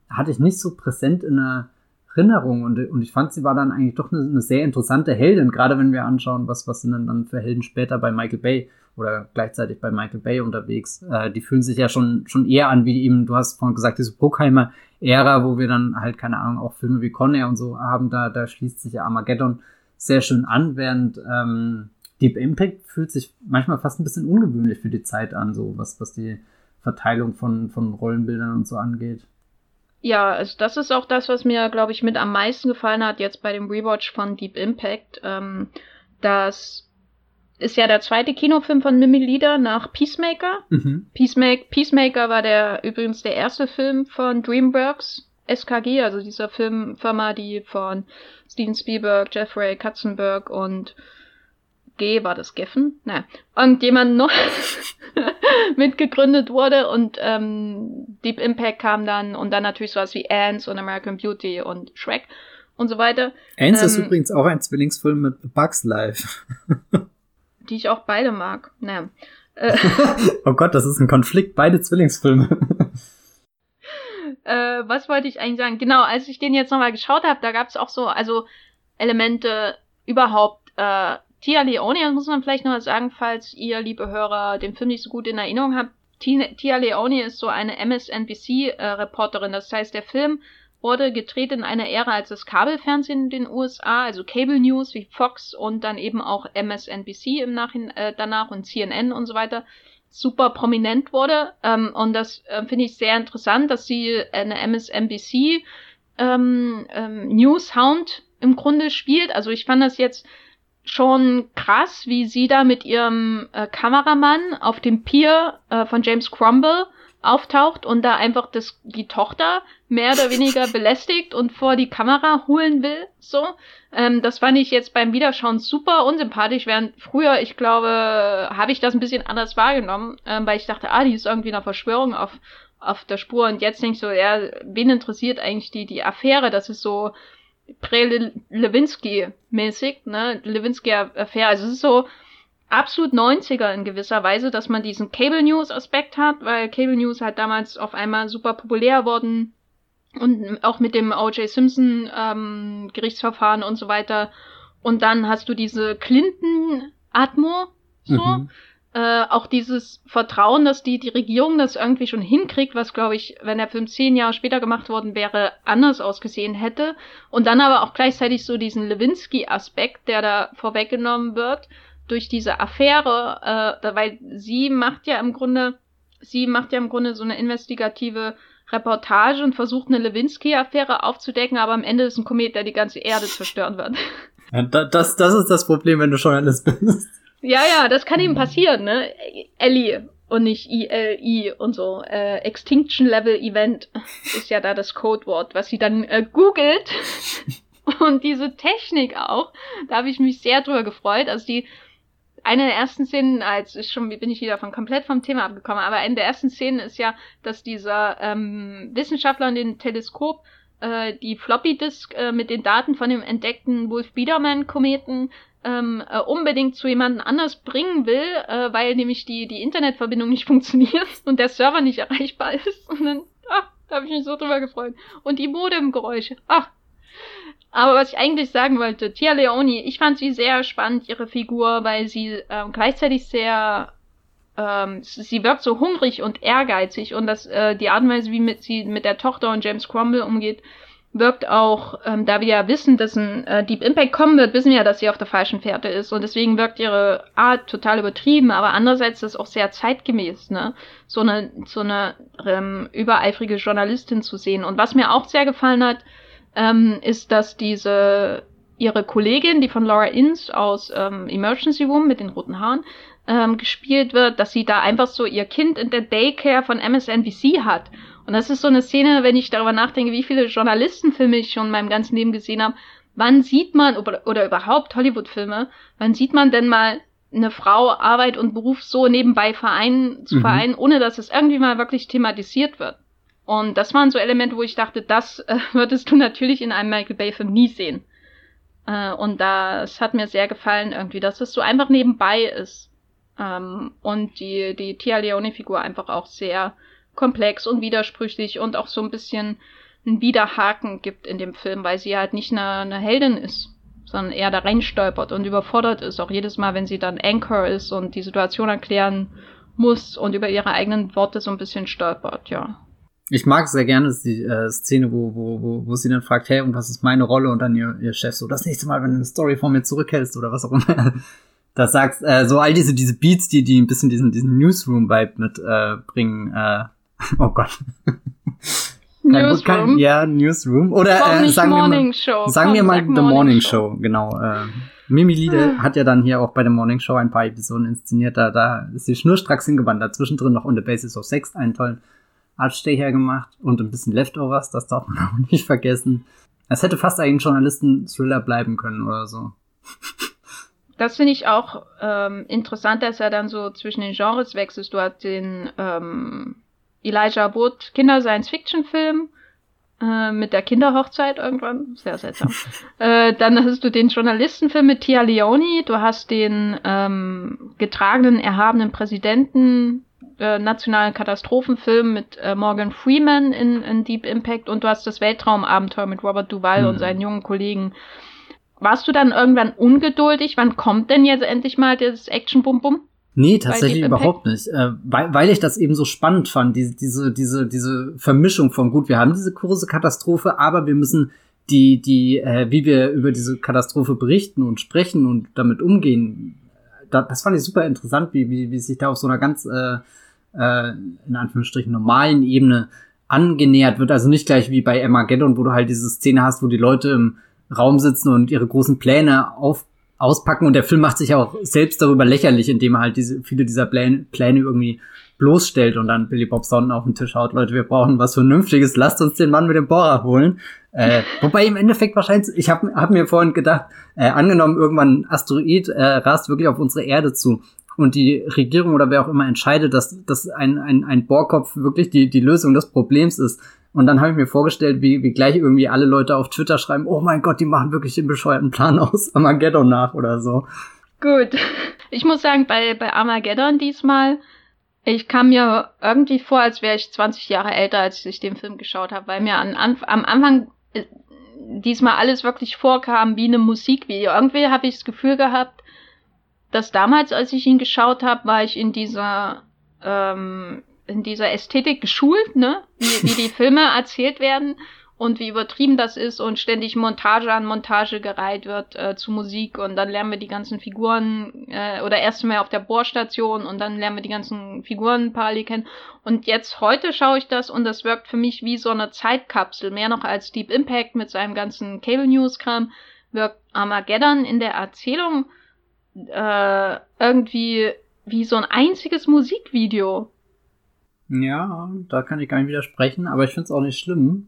hatte ich nicht so präsent in der Erinnerung und, und ich fand, sie war dann eigentlich doch eine, eine sehr interessante Heldin, gerade wenn wir anschauen, was, was sind denn dann für Helden später bei Michael Bay oder gleichzeitig bei Michael Bay unterwegs. Äh, die fühlen sich ja schon, schon eher an wie eben, du hast vorhin gesagt, diese Bruckheimer Ära, wo wir dann halt, keine Ahnung, auch Filme wie Conair und so haben, da, da schließt sich ja Armageddon sehr schön an, während ähm, Deep Impact fühlt sich manchmal fast ein bisschen ungewöhnlich für die Zeit an, so was, was die Verteilung von, von Rollenbildern und so angeht. Ja, also das ist auch das, was mir, glaube ich, mit am meisten gefallen hat jetzt bei dem Rewatch von Deep Impact. Ähm, das ist ja der zweite Kinofilm von Mimi Lieder nach Peacemaker. Mhm. Peacemaker. Peacemaker war der übrigens der erste Film von DreamWorks SKG, also dieser Filmfirma, die von Steven Spielberg, Jeffrey Katzenberg und G war das Geffen, ne, und jemand noch mitgegründet wurde und ähm, Deep Impact kam dann und dann natürlich sowas wie Ants und American Beauty und Shrek und so weiter. Ants ähm, ist übrigens auch ein Zwillingsfilm mit Bugs Life. die ich auch beide mag, ne. oh Gott, das ist ein Konflikt, beide Zwillingsfilme. äh, was wollte ich eigentlich sagen? Genau, als ich den jetzt nochmal geschaut habe, da gab es auch so, also Elemente überhaupt, äh, Tia Leone, das muss man vielleicht noch sagen, falls ihr, liebe Hörer, den Film nicht so gut in Erinnerung habt. Tia Leone ist so eine MSNBC-Reporterin. Das heißt, der Film wurde gedreht in einer Ära, als das Kabelfernsehen in den USA, also Cable News wie Fox und dann eben auch MSNBC im Nachhinein äh, danach und CNN und so weiter super prominent wurde. Ähm, und das äh, finde ich sehr interessant, dass sie eine MSNBC ähm, ähm, Newshound im Grunde spielt. Also ich fand das jetzt schon krass, wie sie da mit ihrem äh, Kameramann auf dem Pier äh, von James Cromwell auftaucht und da einfach das, die Tochter mehr oder weniger belästigt und vor die Kamera holen will. So, ähm, das fand ich jetzt beim Wiederschauen super unsympathisch, während früher, ich glaube, habe ich das ein bisschen anders wahrgenommen, ähm, weil ich dachte, ah, die ist irgendwie einer Verschwörung auf auf der Spur. Und jetzt denke ich so, ja, wen interessiert eigentlich die, die Affäre? Das ist so Prä-Lewinsky-mäßig, ne? Lewinsky-Affäre. Also es ist so absolut 90er in gewisser Weise, dass man diesen Cable News-Aspekt hat, weil Cable News halt damals auf einmal super populär worden und auch mit dem O.J. Simpson ähm, Gerichtsverfahren und so weiter. Und dann hast du diese Clinton-Atmo, so. Mhm. Äh, auch dieses Vertrauen, dass die, die Regierung das irgendwie schon hinkriegt, was, glaube ich, wenn der Film zehn Jahre später gemacht worden wäre, anders ausgesehen hätte. Und dann aber auch gleichzeitig so diesen Lewinsky-Aspekt, der da vorweggenommen wird durch diese Affäre, äh, weil sie macht ja im Grunde, sie macht ja im Grunde so eine investigative Reportage und versucht eine Lewinsky-Affäre aufzudecken, aber am Ende ist ein Komet, der die ganze Erde zerstören wird. Ja, das, das ist das Problem, wenn du Journalist bist. Ja, ja, das kann ihm passieren, ne? Ellie und nicht ILI und so. Äh, Extinction Level Event ist ja da das Codewort, was sie dann äh, googelt. und diese Technik auch, da habe ich mich sehr drüber gefreut. Also die eine der ersten Szenen, als ist schon bin ich wieder von komplett vom Thema abgekommen, aber eine der ersten Szenen ist ja, dass dieser ähm, Wissenschaftler in den Teleskop äh, die Floppy Disk äh, mit den Daten von dem entdeckten Wolf Biederman Kometen ähm, äh, unbedingt zu jemandem anders bringen will, äh, weil nämlich die die Internetverbindung nicht funktioniert und der Server nicht erreichbar ist und dann ach, da habe ich mich so drüber gefreut und die Modemgeräusche. Ach, aber was ich eigentlich sagen wollte, Tia Leoni, ich fand sie sehr spannend, ihre Figur, weil sie ähm, gleichzeitig sehr, ähm, sie wirkt so hungrig und ehrgeizig und das, äh, die Art und Weise, wie mit sie mit der Tochter und James Cromwell umgeht, wirkt auch, ähm, da wir ja wissen, dass ein äh, Deep Impact kommen wird, wissen wir ja, dass sie auf der falschen Fährte ist und deswegen wirkt ihre Art total übertrieben, aber andererseits ist es auch sehr zeitgemäß, ne, so eine, so eine ähm, übereifrige Journalistin zu sehen. Und was mir auch sehr gefallen hat, ähm, ist, dass diese ihre Kollegin, die von Laura Inns aus ähm, Emergency Room mit den roten Haaren ähm, gespielt wird, dass sie da einfach so ihr Kind in der Daycare von MSNBC hat. Und das ist so eine Szene, wenn ich darüber nachdenke, wie viele Journalistenfilme ich schon in meinem ganzen Leben gesehen habe. Wann sieht man, oder, oder überhaupt Hollywood-Filme, wann sieht man denn mal eine Frau Arbeit und Beruf so nebenbei vereinen, zu mhm. vereinen, ohne dass es irgendwie mal wirklich thematisiert wird? Und das waren so Elemente, wo ich dachte, das äh, würdest du natürlich in einem Michael Bay-Film nie sehen. Äh, und das hat mir sehr gefallen irgendwie, dass es so einfach nebenbei ist. Ähm, und die, die Tia Leone-Figur einfach auch sehr komplex und widersprüchlich und auch so ein bisschen einen Widerhaken gibt in dem Film, weil sie halt nicht eine, eine Heldin ist, sondern eher da reinstolpert und überfordert ist. Auch jedes Mal, wenn sie dann Anchor ist und die Situation erklären muss und über ihre eigenen Worte so ein bisschen stolpert, ja. Ich mag sehr gerne die äh, Szene, wo, wo, wo, wo sie dann fragt, hey, und was ist meine Rolle? Und dann ihr, ihr Chef so, das nächste Mal, wenn du eine Story von mir zurückhältst oder was auch immer. Das sagst, äh, so all diese, diese Beats, die, die ein bisschen diesen, diesen Newsroom-Vibe mit äh, bringen. Äh, oh Gott. Newsroom? Kein, ja, Newsroom. Oder äh, sagen, wir mal, Show. sagen wir mal The Morning, Morning Show. Show. Genau. Äh, Mimi Liede ah. hat ja dann hier auch bei der Morning Show ein paar Episoden inszeniert. Da, da ist sie schnurstracks hingewandert. Zwischendrin noch On the Basis of Sex einen tollen Artstecher gemacht und ein bisschen Leftovers, das darf man auch nicht vergessen. Es hätte fast eigentlich ein Journalisten-Thriller bleiben können oder so. Das finde ich auch ähm, interessant, dass er dann so zwischen den Genres wechselt. Du hast den ähm, Elijah Wood Kinder-Science-Fiction-Film äh, mit der Kinderhochzeit irgendwann. Sehr seltsam. äh, dann hast du den Journalistenfilm mit Tia Leoni. Du hast den ähm, getragenen, erhabenen Präsidenten äh, nationalen Katastrophenfilm mit äh, Morgan Freeman in, in, Deep Impact und du hast das Weltraumabenteuer mit Robert Duval mhm. und seinen jungen Kollegen. Warst du dann irgendwann ungeduldig? Wann kommt denn jetzt endlich mal das Action-Bum-Bum? Nee, tatsächlich überhaupt nicht. Äh, weil, weil ich das eben so spannend fand, diese, diese, diese, diese Vermischung von gut, wir haben diese große Katastrophe, aber wir müssen die, die, äh, wie wir über diese Katastrophe berichten und sprechen und damit umgehen, da, das fand ich super interessant, wie, wie, wie sich da auf so einer ganz äh, äh, in Anführungsstrichen normalen Ebene angenähert wird. Also nicht gleich wie bei Armageddon, wo du halt diese Szene hast, wo die Leute im Raum sitzen und ihre großen Pläne auf, auspacken und der Film macht sich auch selbst darüber lächerlich, indem er halt diese, viele dieser Pläne, Pläne irgendwie bloßstellt und dann Billy Bob Sonnen auf den Tisch haut, Leute, wir brauchen was Vernünftiges, lasst uns den Mann mit dem Bohrer holen. Äh, wobei im Endeffekt wahrscheinlich, ich habe hab mir vorhin gedacht, äh, angenommen irgendwann ein Asteroid äh, rast wirklich auf unsere Erde zu und die Regierung oder wer auch immer entscheidet, dass, dass ein, ein, ein Bohrkopf wirklich die, die Lösung des Problems ist. Und dann habe ich mir vorgestellt, wie, wie gleich irgendwie alle Leute auf Twitter schreiben, oh mein Gott, die machen wirklich den bescheuerten Plan aus Armageddon nach oder so. Gut. Ich muss sagen, bei, bei Armageddon diesmal, ich kam mir irgendwie vor, als wäre ich 20 Jahre älter, als ich den Film geschaut habe, weil mir an, an, am Anfang äh, diesmal alles wirklich vorkam wie eine Musikvideo. Irgendwie habe ich das Gefühl gehabt, dass damals, als ich ihn geschaut habe, war ich in dieser ähm, in dieser Ästhetik geschult, ne? Wie, wie die Filme erzählt werden und wie übertrieben das ist und ständig Montage an Montage gereiht wird äh, zu Musik und dann lernen wir die ganzen Figuren äh, oder erst mal auf der Bohrstation und dann lernen wir die ganzen Figuren parallel kennen und jetzt heute schaue ich das und das wirkt für mich wie so eine Zeitkapsel, mehr noch als Deep Impact mit seinem ganzen Cable News Kram wirkt Armageddon in der Erzählung äh, irgendwie wie so ein einziges Musikvideo. Ja, da kann ich gar nicht widersprechen, aber ich finde es auch nicht schlimm,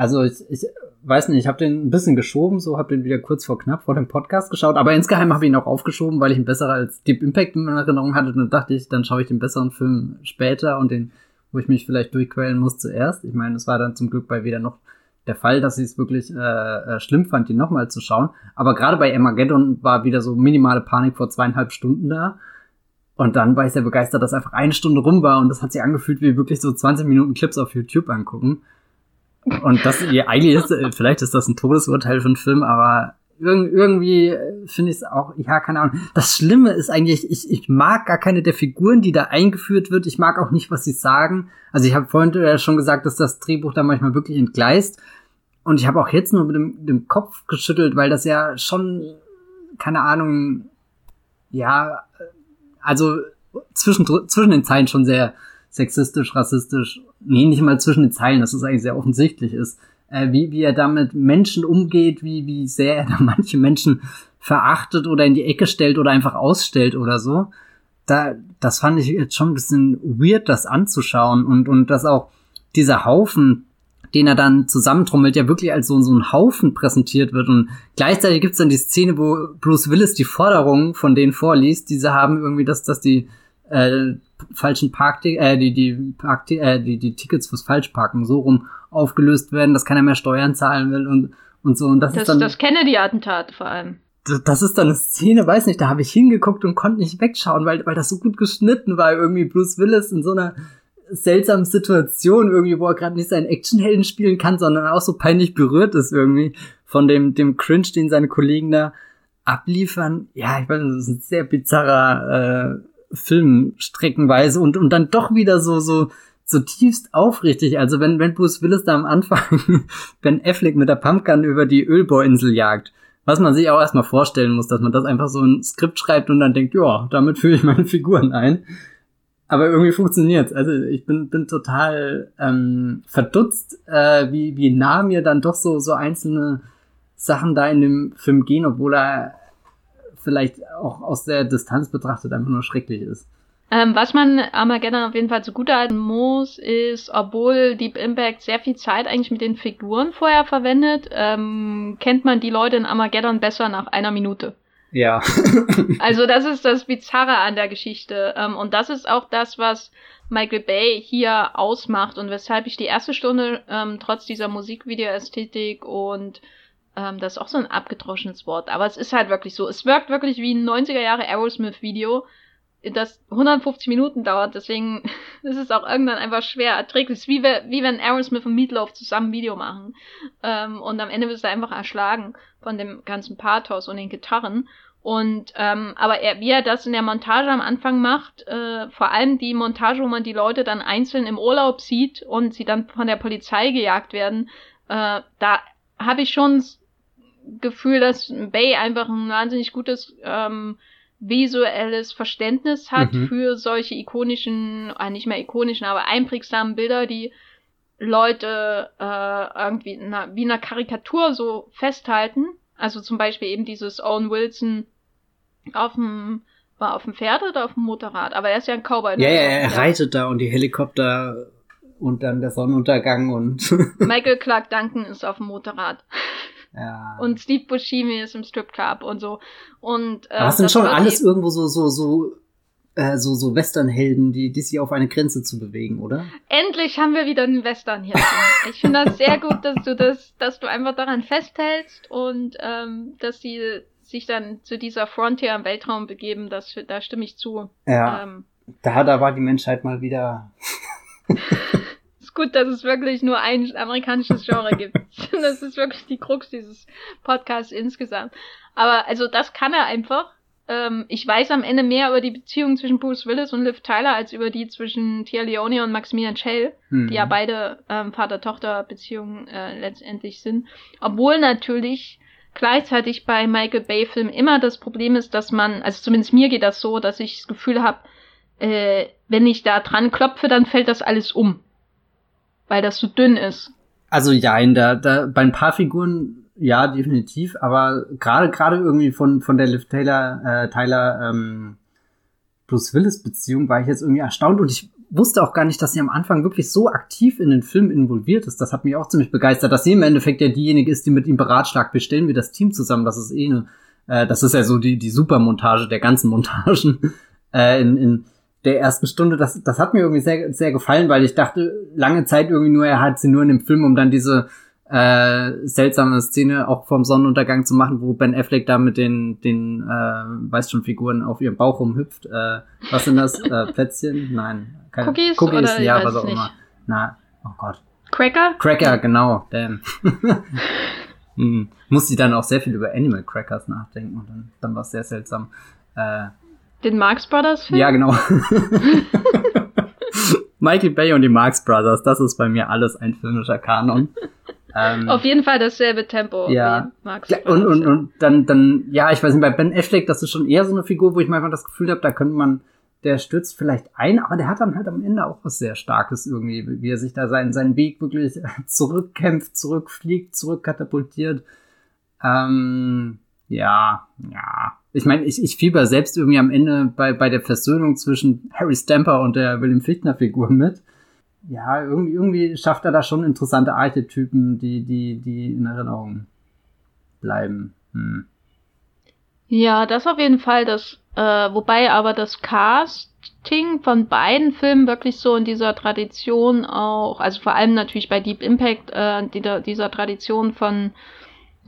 also ich, ich weiß nicht, ich habe den ein bisschen geschoben, so habe den wieder kurz vor knapp vor dem Podcast geschaut, aber insgeheim habe ich ihn auch aufgeschoben, weil ich ihn besser als Deep Impact in Erinnerung hatte. Und dann dachte ich, dann schaue ich den besseren Film später und den, wo ich mich vielleicht durchquälen muss zuerst. Ich meine, es war dann zum Glück bei weder noch der Fall, dass ich es wirklich äh, äh, schlimm fand, ihn nochmal zu schauen. Aber gerade bei Armageddon war wieder so minimale Panik vor zweieinhalb Stunden da. Und dann war ich sehr begeistert, dass einfach eine Stunde rum war und das hat sich angefühlt wie wirklich so 20 Minuten Clips auf YouTube angucken. Und das, ja, eigentlich ist, äh, vielleicht ist das ein Todesurteil für einen Film, aber irg irgendwie äh, finde ich es auch, ja, keine Ahnung. Das Schlimme ist eigentlich, ich, ich mag gar keine der Figuren, die da eingeführt wird. Ich mag auch nicht, was sie sagen. Also ich habe vorhin schon gesagt, dass das Drehbuch da manchmal wirklich entgleist. Und ich habe auch jetzt nur mit dem, dem Kopf geschüttelt, weil das ja schon, keine Ahnung, ja, also zwischen, zwischen den Zeilen schon sehr sexistisch, rassistisch, nee, nicht mal zwischen den Zeilen, dass es eigentlich sehr offensichtlich ist, äh, wie, wie er damit Menschen umgeht, wie, wie sehr er da manche Menschen verachtet oder in die Ecke stellt oder einfach ausstellt oder so. Da, das fand ich jetzt schon ein bisschen weird, das anzuschauen und, und dass auch dieser Haufen, den er dann zusammentrommelt, ja wirklich als so, so ein Haufen präsentiert wird. Und gleichzeitig gibt's dann die Szene, wo Bruce Willis die Forderungen von denen vorliest, diese haben irgendwie, dass, dass die äh, falschen Park äh, die die Park äh, die die Tickets fürs Falschparken so rum aufgelöst werden, dass keiner mehr Steuern zahlen will und und so und das, das ist dann das Kennedy-Attentat vor allem. Das ist dann eine Szene, weiß nicht, da habe ich hingeguckt und konnte nicht wegschauen, weil weil das so gut geschnitten war, irgendwie Bruce Willis in so einer seltsamen Situation irgendwie, wo er gerade nicht seinen Actionhelden spielen kann, sondern auch so peinlich berührt ist irgendwie von dem dem Cringe, den seine Kollegen da abliefern. Ja, ich weiß, das ist ein sehr bizarrer äh, Film streckenweise und, und dann doch wieder so, so, so tiefst aufrichtig. Also wenn, wenn Bruce Willis da am Anfang Ben Affleck mit der Pumpgun über die Ölbohrinsel jagt, was man sich auch erstmal vorstellen muss, dass man das einfach so ein Skript schreibt und dann denkt, ja, damit fühle ich meine Figuren ein. Aber irgendwie funktioniert's. Also ich bin, bin total ähm, verdutzt, äh, wie, wie nah mir dann doch so, so einzelne Sachen da in dem Film gehen, obwohl er vielleicht auch aus der Distanz betrachtet einfach nur schrecklich ist. Ähm, was man Armageddon auf jeden Fall zugutehalten muss, ist, obwohl Deep Impact sehr viel Zeit eigentlich mit den Figuren vorher verwendet, ähm, kennt man die Leute in Armageddon besser nach einer Minute. Ja. also das ist das Bizarre an der Geschichte. Ähm, und das ist auch das, was Michael Bay hier ausmacht und weshalb ich die erste Stunde ähm, trotz dieser Musikvideo-Ästhetik und ähm, das ist auch so ein abgedroschenes Wort, aber es ist halt wirklich so. Es wirkt wirklich wie ein 90er Jahre Aerosmith-Video, das 150 Minuten dauert, deswegen ist es auch irgendwann einfach schwer erträglich. Es ist wie, wie wenn Aerosmith und Meatloaf zusammen Video machen. Ähm, und am Ende wirst du einfach erschlagen von dem ganzen Pathos und den Gitarren. Und ähm, aber er, wie er das in der Montage am Anfang macht, äh, vor allem die Montage, wo man die Leute dann einzeln im Urlaub sieht und sie dann von der Polizei gejagt werden, äh, da habe ich schon Gefühl, dass Bay einfach ein wahnsinnig gutes ähm, visuelles Verständnis hat mhm. für solche ikonischen, äh, nicht mehr ikonischen, aber einprägsamen Bilder, die Leute äh, irgendwie na, wie in einer Karikatur so festhalten. Also zum Beispiel eben dieses Owen Wilson auf dem war auf dem Pferd oder auf dem Motorrad, aber er ist ja ein Cowboy. Ne? Ja, ja, er reitet da und die Helikopter und dann der Sonnenuntergang und Michael Clark Duncan ist auf dem Motorrad. Ja. Und Steve Buscemi ist im Stripclub und so. Und, äh, das sind schon alles irgendwo so, so, so äh, so, so Westernhelden, die, die sich auf eine Grenze zu bewegen, oder? Endlich haben wir wieder einen Western hier. ich finde das sehr gut, dass du das, dass du einfach daran festhältst und ähm, dass sie sich dann zu dieser Frontier im Weltraum begeben, das, da stimme ich zu. Ja. Ähm, da, da war die Menschheit mal wieder. ist gut, dass es wirklich nur ein amerikanisches Genre gibt. das ist wirklich die Krux dieses Podcasts insgesamt. Aber also das kann er einfach. Ähm, ich weiß am Ende mehr über die Beziehung zwischen Bruce Willis und Liv Tyler als über die zwischen Tia Leone und Maximilian Schell, mhm. die ja beide ähm, Vater-Tochter-Beziehungen äh, letztendlich sind. Obwohl natürlich gleichzeitig bei Michael Bay-Filmen immer das Problem ist, dass man, also zumindest mir geht das so, dass ich das Gefühl habe, äh, wenn ich da dran klopfe, dann fällt das alles um. Weil das so dünn ist. Also ja, in der, da, bei ein paar Figuren, ja, definitiv, aber gerade gerade irgendwie von, von der Liv Taylor, äh, Tyler ähm, Bruce Willis Beziehung war ich jetzt irgendwie erstaunt und ich wusste auch gar nicht, dass sie am Anfang wirklich so aktiv in den Film involviert ist. Das hat mich auch ziemlich begeistert, dass sie im Endeffekt ja diejenige ist, die mit ihm beratschlagt, wir stellen wir das Team zusammen. Das ist eh eine, äh, das ist ja so die, die Supermontage der ganzen Montagen äh, in, in der ersten Stunde. Das, das hat mir irgendwie sehr, sehr gefallen, weil ich dachte lange Zeit irgendwie nur, er hat sie nur in dem Film, um dann diese äh, seltsame Szene auch vom Sonnenuntergang zu machen, wo Ben Affleck da mit den, den äh, weiß schon Figuren auf ihrem Bauch rumhüpft. Äh, was sind das? äh, Plätzchen? Nein. Keine, Cookies, Cookies oder ja, was auch nicht. immer. Na, oh Gott. Cracker? Cracker, genau. Damn. hm. Muss sie dann auch sehr viel über Animal Crackers nachdenken und dann, dann war es sehr seltsam. Äh, Den Marx Brothers Film? Ja, genau. Michael Bay und die Marx Brothers, das ist bei mir alles ein filmischer Kanon. Ähm, Auf jeden Fall dasselbe Tempo ja. wie Marx. Ja, und, und, und dann, dann, ja, ich weiß nicht, bei Ben Affleck, das ist schon eher so eine Figur, wo ich manchmal das Gefühl habe, da könnte man, der stürzt vielleicht ein, aber der hat dann halt am Ende auch was sehr Starkes irgendwie, wie er sich da seinen, seinen Weg wirklich zurückkämpft, zurückfliegt, zurückkatapultiert. Ähm, ja, ja. Ich meine, ich, ich fieber selbst irgendwie am Ende bei, bei der Versöhnung zwischen Harry Stamper und der William Fichtner Figur mit ja, irgendwie, irgendwie schafft er da schon interessante Archetypen, die, die, die in Erinnerung bleiben. Hm. Ja, das auf jeden Fall. Das, äh, wobei aber das Casting von beiden Filmen wirklich so in dieser Tradition auch, also vor allem natürlich bei Deep Impact, äh, dieser, dieser Tradition von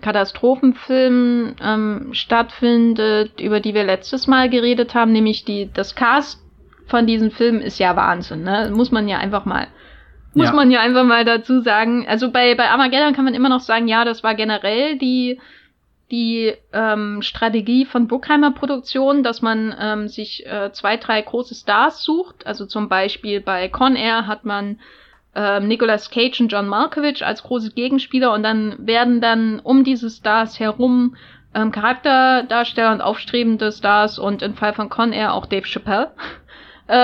Katastrophenfilmen ähm, stattfindet, über die wir letztes Mal geredet haben, nämlich die, das Cast von diesen Filmen ist ja Wahnsinn, ne? Muss man ja einfach mal, muss ja. man ja einfach mal dazu sagen. Also bei, bei Armageddon kann man immer noch sagen, ja, das war generell die, die ähm, Strategie von Bruckheimer Produktion, dass man ähm, sich äh, zwei, drei große Stars sucht. Also zum Beispiel bei Con Air hat man ähm, Nicolas Cage und John Malkovich als große Gegenspieler und dann werden dann um diese Stars herum ähm, Charakterdarsteller und aufstrebende Stars und im Fall von Con Air auch Dave Chappelle äh,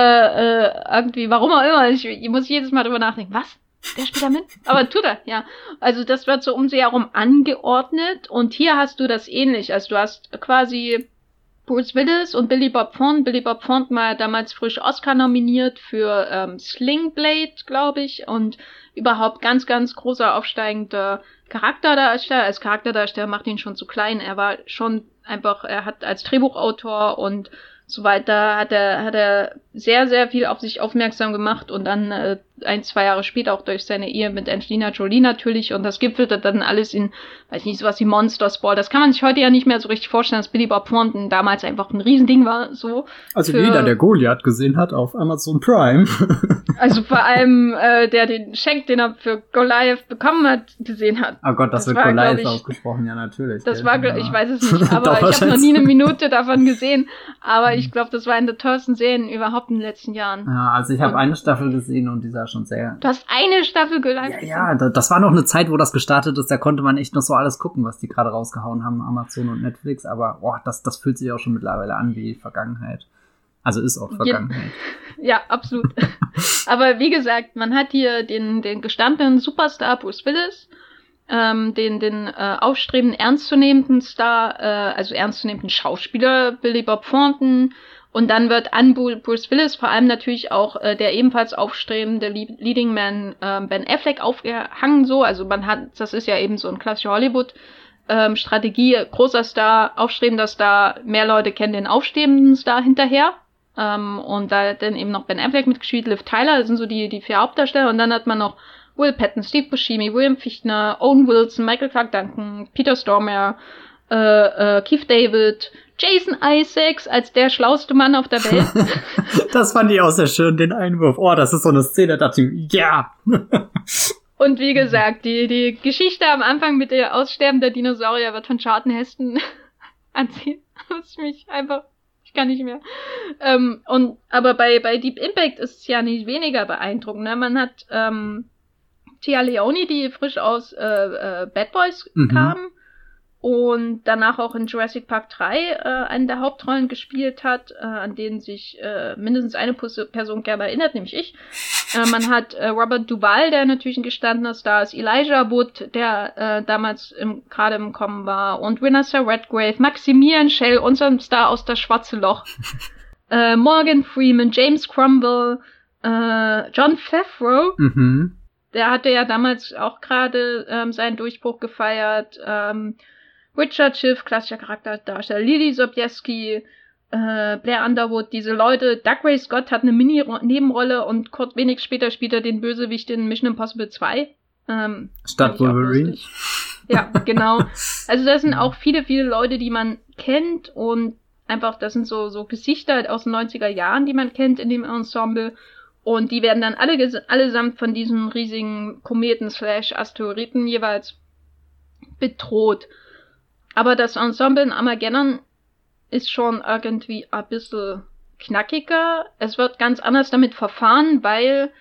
äh, irgendwie, warum auch immer, ich, ich muss jedes Mal drüber nachdenken, was? Der spielt da mit? Aber tut er, ja. Also das wird so um sie herum angeordnet und hier hast du das ähnlich. Also du hast quasi Bruce Willis und Billy Bob Thornton. Billy Bob Thornton war damals frisch Oscar nominiert für ähm, Sling Blade, glaube ich, und überhaupt ganz, ganz großer aufsteigender Charakterdarsteller. Als Charakterdarsteller macht ihn schon zu klein. Er war schon einfach, er hat als Drehbuchautor und so weiter hat er, hat er sehr, sehr viel auf sich aufmerksam gemacht und dann äh, ein, zwei Jahre später auch durch seine Ehe mit Angelina Jolie natürlich und das gipfelte dann alles in, weiß nicht, sowas wie Monsters Ball. Das kann man sich heute ja nicht mehr so richtig vorstellen, dass Billy Bob Thornton damals einfach ein Riesending war, so. Also für, jeder, der Goliath gesehen hat auf Amazon Prime. also vor allem, äh, der den Scheck, den er für Goliath bekommen hat, gesehen hat. Oh Gott, das, das wird war, Goliath ich, ausgesprochen, ja natürlich. Das war, ja. ich weiß es nicht, aber ich habe noch nie eine Minute davon gesehen, aber ich glaube, das war eine der tollsten Serien überhaupt in den letzten Jahren. Ja, also ich habe eine Staffel gesehen und die sah schon sehr. Du hast eine Staffel gelive Ja, ja, das war noch eine Zeit, wo das gestartet ist. Da konnte man echt noch so alles gucken, was die gerade rausgehauen haben, Amazon und Netflix. Aber boah, das, das fühlt sich auch schon mittlerweile an wie Vergangenheit. Also ist auch Vergangenheit. Ja, absolut. Aber wie gesagt, man hat hier den, den gestandenen Superstar Bruce Willis, ähm, den, den äh, aufstrebenden, ernstzunehmenden Star, äh, also ernstzunehmenden Schauspieler Billy Bob Thornton, und dann wird an Bruce Willis vor allem natürlich auch äh, der ebenfalls aufstrebende Leading Man äh, Ben Affleck aufgehangen so. Also man hat, das ist ja eben so ein klassischer Hollywood. Ähm, Strategie, großer Star, aufstrebender Star, mehr Leute kennen den aufstrebenden Star hinterher. Ähm, und da hat dann eben noch Ben Affleck mitgespielt, Liv Tyler, das sind so die, die vier Hauptdarsteller. Und dann hat man noch Will Patton, Steve Buscemi, William Fichtner, Owen Wilson, Michael Clark Duncan, Peter Stormare, äh, äh, Keith David, Jason Isaacs als der schlauste Mann auf der Welt. das fand ich auch sehr schön, den Einwurf. Oh, das ist so eine Szene, da dachte ich, ja. Und wie gesagt, die, die Geschichte am Anfang mit der Aussterben der Dinosaurier wird von Charlton Heston. Das ist mich einfach, ich kann nicht mehr. Ähm, und, aber bei, bei Deep Impact ist es ja nicht weniger beeindruckend. Ne? Man hat ähm, Tia Leone, die frisch aus äh, äh, Bad Boys mhm. kam und danach auch in Jurassic Park 3 äh, eine der Hauptrollen gespielt hat, äh, an denen sich äh, mindestens eine Person gerne erinnert, nämlich ich. Äh, man hat äh, Robert Duvall, der natürlich ein gestandener Star ist, Elijah Wood, der äh, damals gerade im Kommen war, und Vanessa Redgrave, Maximilian Schell, unserem Star aus das Schwarze Loch, äh, Morgan Freeman, James Cromwell, äh, John Favreau, mhm. der hatte ja damals auch gerade ähm, seinen Durchbruch gefeiert, ähm, Richard Schiff, klassischer Charakterdarsteller, Lily Sobieski, äh, Blair Underwood, diese Leute. Doug Ray Scott hat eine Mini-Nebenrolle und kurz wenig später spielt er den Bösewicht in Mission Impossible 2. Ähm, Statt Wolverine. Ja, genau. Also das sind auch viele, viele Leute, die man kennt und einfach, das sind so, so Gesichter aus den 90er Jahren, die man kennt in dem Ensemble. Und die werden dann alle, allesamt von diesen riesigen Kometen slash Asteroiden jeweils bedroht. Aber das Ensemble in Armageddon ist schon irgendwie ein bisschen knackiger. Es wird ganz anders damit verfahren, weil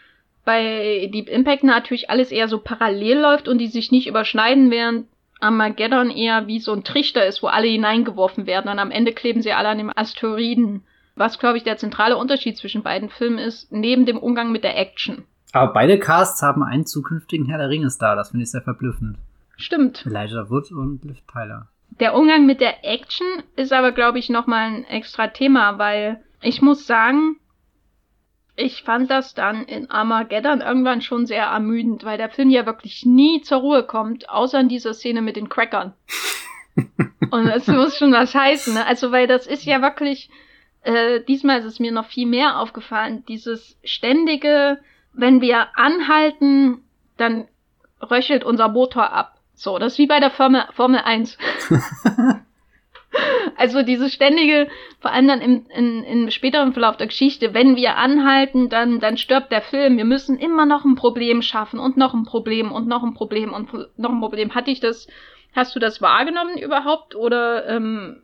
bei Deep Impact natürlich alles eher so parallel läuft und die sich nicht überschneiden, während Armageddon eher wie so ein Trichter ist, wo alle hineingeworfen werden und am Ende kleben sie alle an dem Asteroiden. Was, glaube ich, der zentrale Unterschied zwischen beiden Filmen ist, neben dem Umgang mit der Action. Aber beide Casts haben einen zukünftigen Herr der Ringe Star, das finde ich sehr verblüffend. Stimmt. Elijah Wood und Liv Tyler. Der Umgang mit der Action ist aber, glaube ich, nochmal ein extra Thema, weil ich muss sagen, ich fand das dann in Armageddon irgendwann schon sehr ermüdend, weil der Film ja wirklich nie zur Ruhe kommt, außer in dieser Szene mit den Crackern. Und das muss schon was heißen, ne? Also, weil das ist ja wirklich, äh, diesmal ist es mir noch viel mehr aufgefallen, dieses ständige, wenn wir anhalten, dann röchelt unser Motor ab. So, das ist wie bei der Formel, Formel 1. also diese ständige, vor allem dann im, in, im späteren Verlauf der Geschichte, wenn wir anhalten, dann, dann stirbt der Film. Wir müssen immer noch ein Problem schaffen und noch ein Problem und noch ein Problem und noch ein Problem. Hatte ich das, hast du das wahrgenommen überhaupt oder ähm,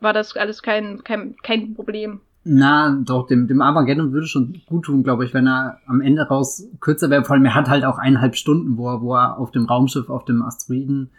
war das alles kein, kein, kein Problem? Na, doch, dem, dem Armageddon würde schon gut tun, glaube ich, wenn er am Ende raus kürzer wäre. Vor allem, er hat halt auch eineinhalb Stunden, wo er, wo er auf dem Raumschiff, auf dem Asteroiden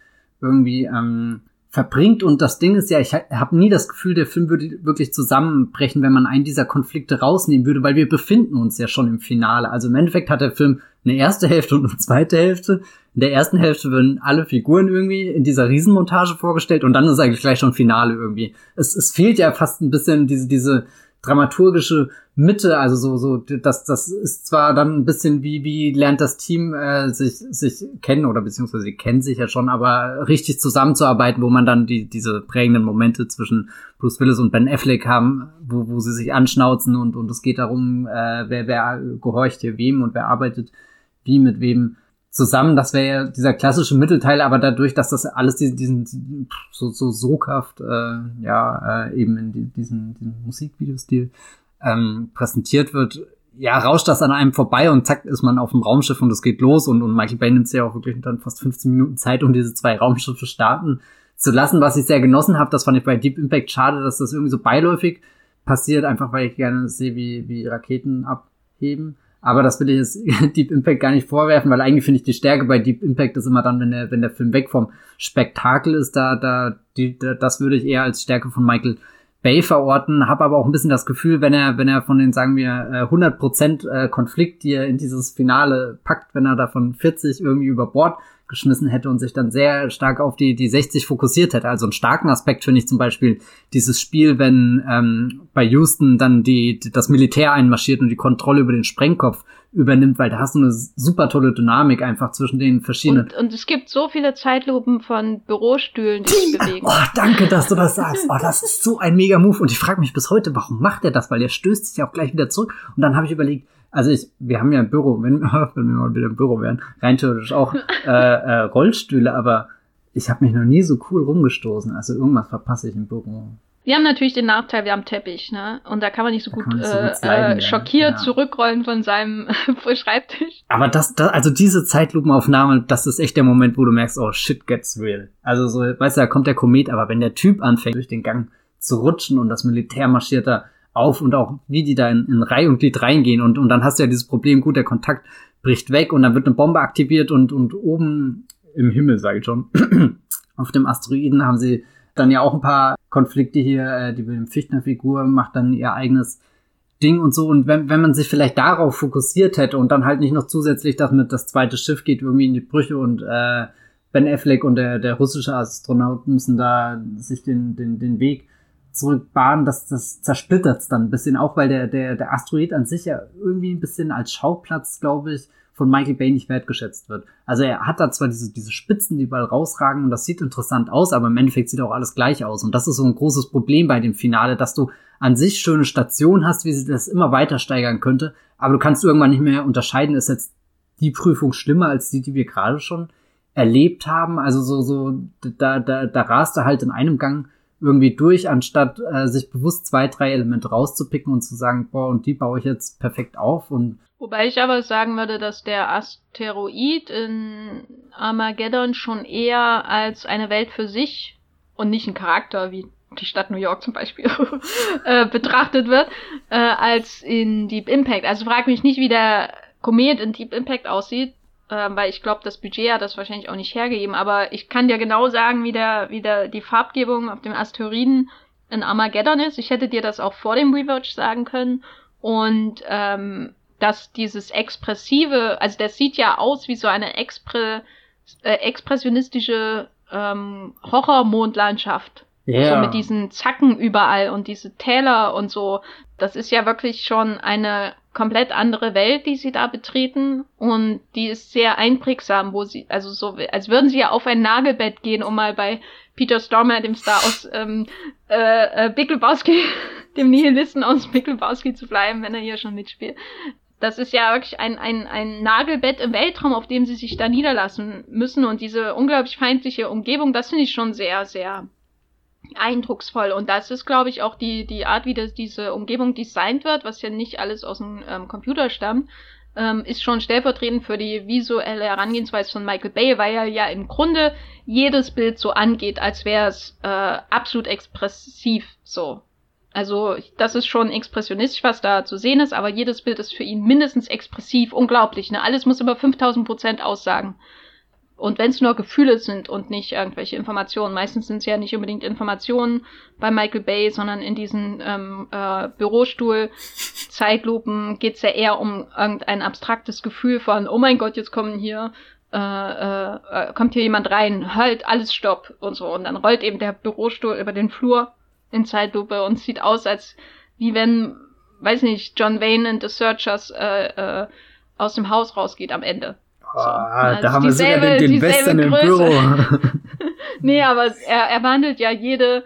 irgendwie ähm, verbringt. Und das Ding ist ja, ich habe nie das Gefühl, der Film würde wirklich zusammenbrechen, wenn man einen dieser Konflikte rausnehmen würde, weil wir befinden uns ja schon im Finale. Also im Endeffekt hat der Film eine erste Hälfte und eine zweite Hälfte. In der ersten Hälfte werden alle Figuren irgendwie in dieser Riesenmontage vorgestellt und dann ist eigentlich gleich schon Finale irgendwie. Es, es fehlt ja fast ein bisschen diese, diese dramaturgische Mitte, also so, so, das, das ist zwar dann ein bisschen wie, wie lernt das Team äh, sich, sich kennen oder beziehungsweise sie kennen sich ja schon, aber richtig zusammenzuarbeiten, wo man dann die, diese prägenden Momente zwischen Bruce Willis und Ben Affleck haben, wo, wo sie sich anschnauzen und, und es geht darum, äh, wer, wer gehorcht hier wem und wer arbeitet wie mit wem zusammen. Das wäre ja dieser klassische Mittelteil, aber dadurch, dass das alles diesen, diesen so, so soghaft, äh, ja, äh, eben in diesen, diesen Musikvideostil ähm, präsentiert wird, ja, rauscht das an einem vorbei und zack ist man auf dem Raumschiff und es geht los und, und Michael Bay nimmt sich ja auch wirklich dann fast 15 Minuten Zeit, um diese zwei Raumschiffe starten zu lassen, was ich sehr genossen habe. Das fand ich bei Deep Impact schade, dass das irgendwie so beiläufig passiert, einfach weil ich gerne sehe, wie, wie Raketen abheben. Aber das will ich jetzt Deep Impact gar nicht vorwerfen, weil eigentlich finde ich die Stärke bei Deep Impact ist immer dann, wenn der, wenn der Film weg vom Spektakel ist, da, da, die, da das würde ich eher als Stärke von Michael Bay verorten, habe aber auch ein bisschen das Gefühl, wenn er, wenn er von den, sagen wir, 100% äh, Konflikt, die er in dieses Finale packt, wenn er davon 40 irgendwie über Bord geschmissen hätte und sich dann sehr stark auf die, die 60 fokussiert hätte. Also einen starken Aspekt finde ich zum Beispiel dieses Spiel, wenn ähm, bei Houston dann die, die, das Militär einmarschiert und die Kontrolle über den Sprengkopf übernimmt, weil da hast du eine super tolle Dynamik einfach zwischen den verschiedenen. Und, und es gibt so viele Zeitlupen von Bürostühlen, die sich bewegen. Oh, danke, dass du das sagst. Oh, das ist so ein mega Move. Und ich frage mich bis heute, warum macht er das? Weil er stößt sich ja auch gleich wieder zurück. Und dann habe ich überlegt, also ich, wir haben ja ein Büro, wenn, wenn wir mal wieder im Büro wären, rein theoretisch auch äh, äh, Rollstühle, aber ich habe mich noch nie so cool rumgestoßen. Also irgendwas verpasse ich im Büro. Wir haben natürlich den Nachteil, wir haben Teppich, ne? Und da kann man nicht so gut, nicht so gut äh, äh, schockiert ja. zurückrollen von seinem Schreibtisch. Aber das, das, also diese Zeitlupenaufnahme, das ist echt der Moment, wo du merkst, oh shit gets real. Also so, weißt du, da kommt der Komet, aber wenn der Typ anfängt, durch den Gang zu rutschen und das Militär marschiert da auf und auch wie die da in, in Reihe und Glied reingehen und, und dann hast du ja dieses Problem, gut, der Kontakt bricht weg und dann wird eine Bombe aktiviert und, und oben im Himmel, sage ich schon, auf dem Asteroiden haben sie dann ja auch ein paar Konflikte hier, äh, die Wilhelm Fichtner-Figur macht dann ihr eigenes Ding und so. Und wenn, wenn man sich vielleicht darauf fokussiert hätte und dann halt nicht noch zusätzlich, dass mit das zweite Schiff geht irgendwie in die Brüche und äh, Ben Affleck und der, der russische Astronaut müssen da sich den, den, den Weg zurückbahnen, das, das zersplittert dann ein bisschen auch, weil der, der, der Asteroid an sich ja irgendwie ein bisschen als Schauplatz, glaube ich, von Michael Bay nicht wertgeschätzt wird. Also er hat da zwar diese, diese Spitzen, die überall rausragen und das sieht interessant aus, aber im Endeffekt sieht auch alles gleich aus. Und das ist so ein großes Problem bei dem Finale, dass du an sich schöne Stationen hast, wie sie das immer weiter steigern könnte, aber du kannst irgendwann nicht mehr unterscheiden, ist jetzt die Prüfung schlimmer als die, die wir gerade schon erlebt haben. Also so, so, da, da, da rast er halt in einem Gang irgendwie durch, anstatt äh, sich bewusst zwei, drei Elemente rauszupicken und zu sagen, boah, und die baue ich jetzt perfekt auf und Wobei ich aber sagen würde, dass der Asteroid in Armageddon schon eher als eine Welt für sich und nicht ein Charakter wie die Stadt New York zum Beispiel äh, betrachtet wird, äh, als in Deep Impact. Also frag mich nicht, wie der Komet in Deep Impact aussieht, äh, weil ich glaube, das Budget hat das wahrscheinlich auch nicht hergegeben. Aber ich kann dir genau sagen, wie der, wie der die Farbgebung auf dem Asteroiden in Armageddon ist. Ich hätte dir das auch vor dem Rewatch sagen können. Und ähm, dass dieses expressive, also das sieht ja aus wie so eine Expre, äh, expressionistische ähm, Horrormondlandschaft. Yeah. So mit diesen Zacken überall und diese Täler und so. Das ist ja wirklich schon eine komplett andere Welt, die sie da betreten und die ist sehr einprägsam, wo sie, also so, als würden sie ja auf ein Nagelbett gehen, um mal bei Peter Stormer, dem Star aus ähm, äh, äh, Lebowski, dem Nihilisten aus Big zu bleiben, wenn er hier schon mitspielt. Das ist ja wirklich ein, ein, ein Nagelbett im Weltraum, auf dem sie sich da niederlassen müssen. Und diese unglaublich feindliche Umgebung, das finde ich schon sehr, sehr eindrucksvoll. Und das ist, glaube ich, auch die, die Art, wie das, diese Umgebung designt wird, was ja nicht alles aus dem ähm, Computer stammt, ähm, ist schon stellvertretend für die visuelle Herangehensweise von Michael Bay, weil er ja im Grunde jedes Bild so angeht, als wäre es äh, absolut expressiv so. Also das ist schon expressionistisch, was da zu sehen ist, aber jedes Bild ist für ihn mindestens expressiv, unglaublich. Ne? Alles muss über 5000 Prozent aussagen. Und wenn es nur Gefühle sind und nicht irgendwelche Informationen, meistens sind es ja nicht unbedingt Informationen bei Michael Bay, sondern in diesen ähm, äh, Bürostuhl-Zeitlupen geht es ja eher um irgendein abstraktes Gefühl von, oh mein Gott, jetzt kommen hier äh, äh, äh, kommt hier jemand rein, halt, alles stopp und so. Und dann rollt eben der Bürostuhl über den Flur in Zeitlupe und sieht aus, als wie wenn, weiß nicht, John Wayne and the Searchers äh, äh, aus dem Haus rausgeht am Ende. So. Ah, da haben wir sogar den, den Western im Büro. nee, aber er, er behandelt ja jede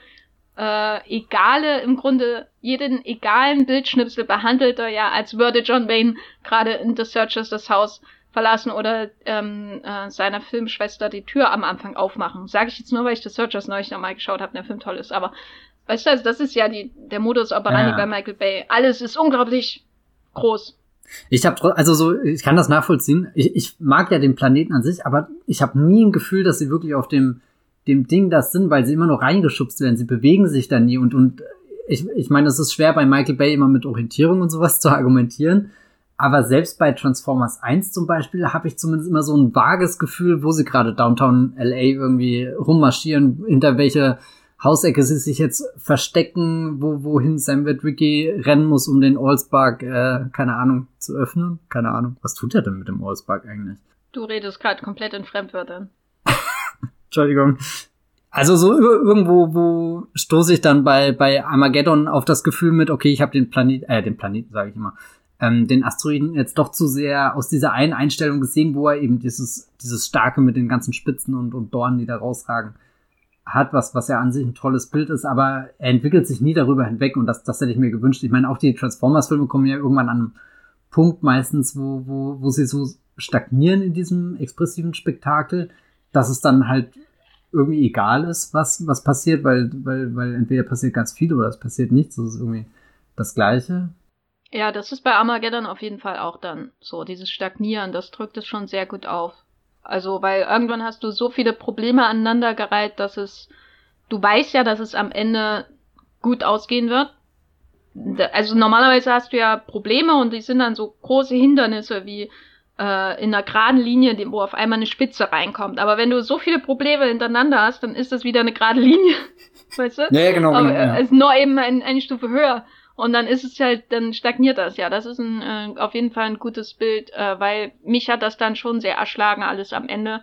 äh, egale, im Grunde jeden egalen Bildschnipsel behandelt er ja, als würde John Wayne gerade in The Searchers das Haus verlassen oder ähm, äh, seiner Filmschwester die Tür am Anfang aufmachen. Sage ich jetzt nur, weil ich The Searchers neulich nochmal geschaut habe, der Film toll ist, aber Weißt du, also das ist ja die, der Modus operandi ja. bei Michael Bay. Alles ist unglaublich groß. Ich habe also so, ich kann das nachvollziehen. Ich, ich mag ja den Planeten an sich, aber ich habe nie ein Gefühl, dass sie wirklich auf dem dem Ding das sind, weil sie immer nur reingeschubst werden. Sie bewegen sich da nie und und ich, ich meine, es ist schwer bei Michael Bay immer mit Orientierung und sowas zu argumentieren. Aber selbst bei Transformers 1 zum Beispiel habe ich zumindest immer so ein vages Gefühl, wo sie gerade Downtown LA irgendwie rummarschieren, hinter welche Hausecke sie sich jetzt verstecken, wo, wohin Sam Witwicky rennen muss, um den Allspark, äh, keine Ahnung, zu öffnen. Keine Ahnung. Was tut er denn mit dem Allspark eigentlich? Du redest gerade komplett in Fremdwörtern. Entschuldigung. Also so irgendwo, wo stoße ich dann bei, bei Armageddon auf das Gefühl mit, okay, ich habe den Planet, äh, den Planeten, sage ich immer, ähm, den Asteroiden jetzt doch zu sehr aus dieser einen Einstellung gesehen, wo er eben dieses, dieses Starke mit den ganzen Spitzen und, und Dornen, die da rausragen, hat, was, was ja an sich ein tolles Bild ist, aber er entwickelt sich nie darüber hinweg und das, das hätte ich mir gewünscht. Ich meine, auch die Transformers-Filme kommen ja irgendwann an einem Punkt meistens, wo, wo, wo sie so stagnieren in diesem expressiven Spektakel, dass es dann halt irgendwie egal ist, was, was passiert, weil, weil, weil entweder passiert ganz viel oder es passiert nichts. Das ist irgendwie das Gleiche. Ja, das ist bei Armageddon auf jeden Fall auch dann so. Dieses Stagnieren, das drückt es schon sehr gut auf. Also, weil irgendwann hast du so viele Probleme aneinandergereiht, dass es, du weißt ja, dass es am Ende gut ausgehen wird. Also normalerweise hast du ja Probleme und die sind dann so große Hindernisse wie äh, in einer geraden Linie, wo auf einmal eine Spitze reinkommt. Aber wenn du so viele Probleme hintereinander hast, dann ist das wieder eine gerade Linie. weißt du? Ja, ja genau. Aber, genau ja. Ist nur eben ein, eine Stufe höher. Und dann ist es halt, dann stagniert das ja. Das ist ein, äh, auf jeden Fall ein gutes Bild, äh, weil mich hat das dann schon sehr erschlagen, alles am Ende.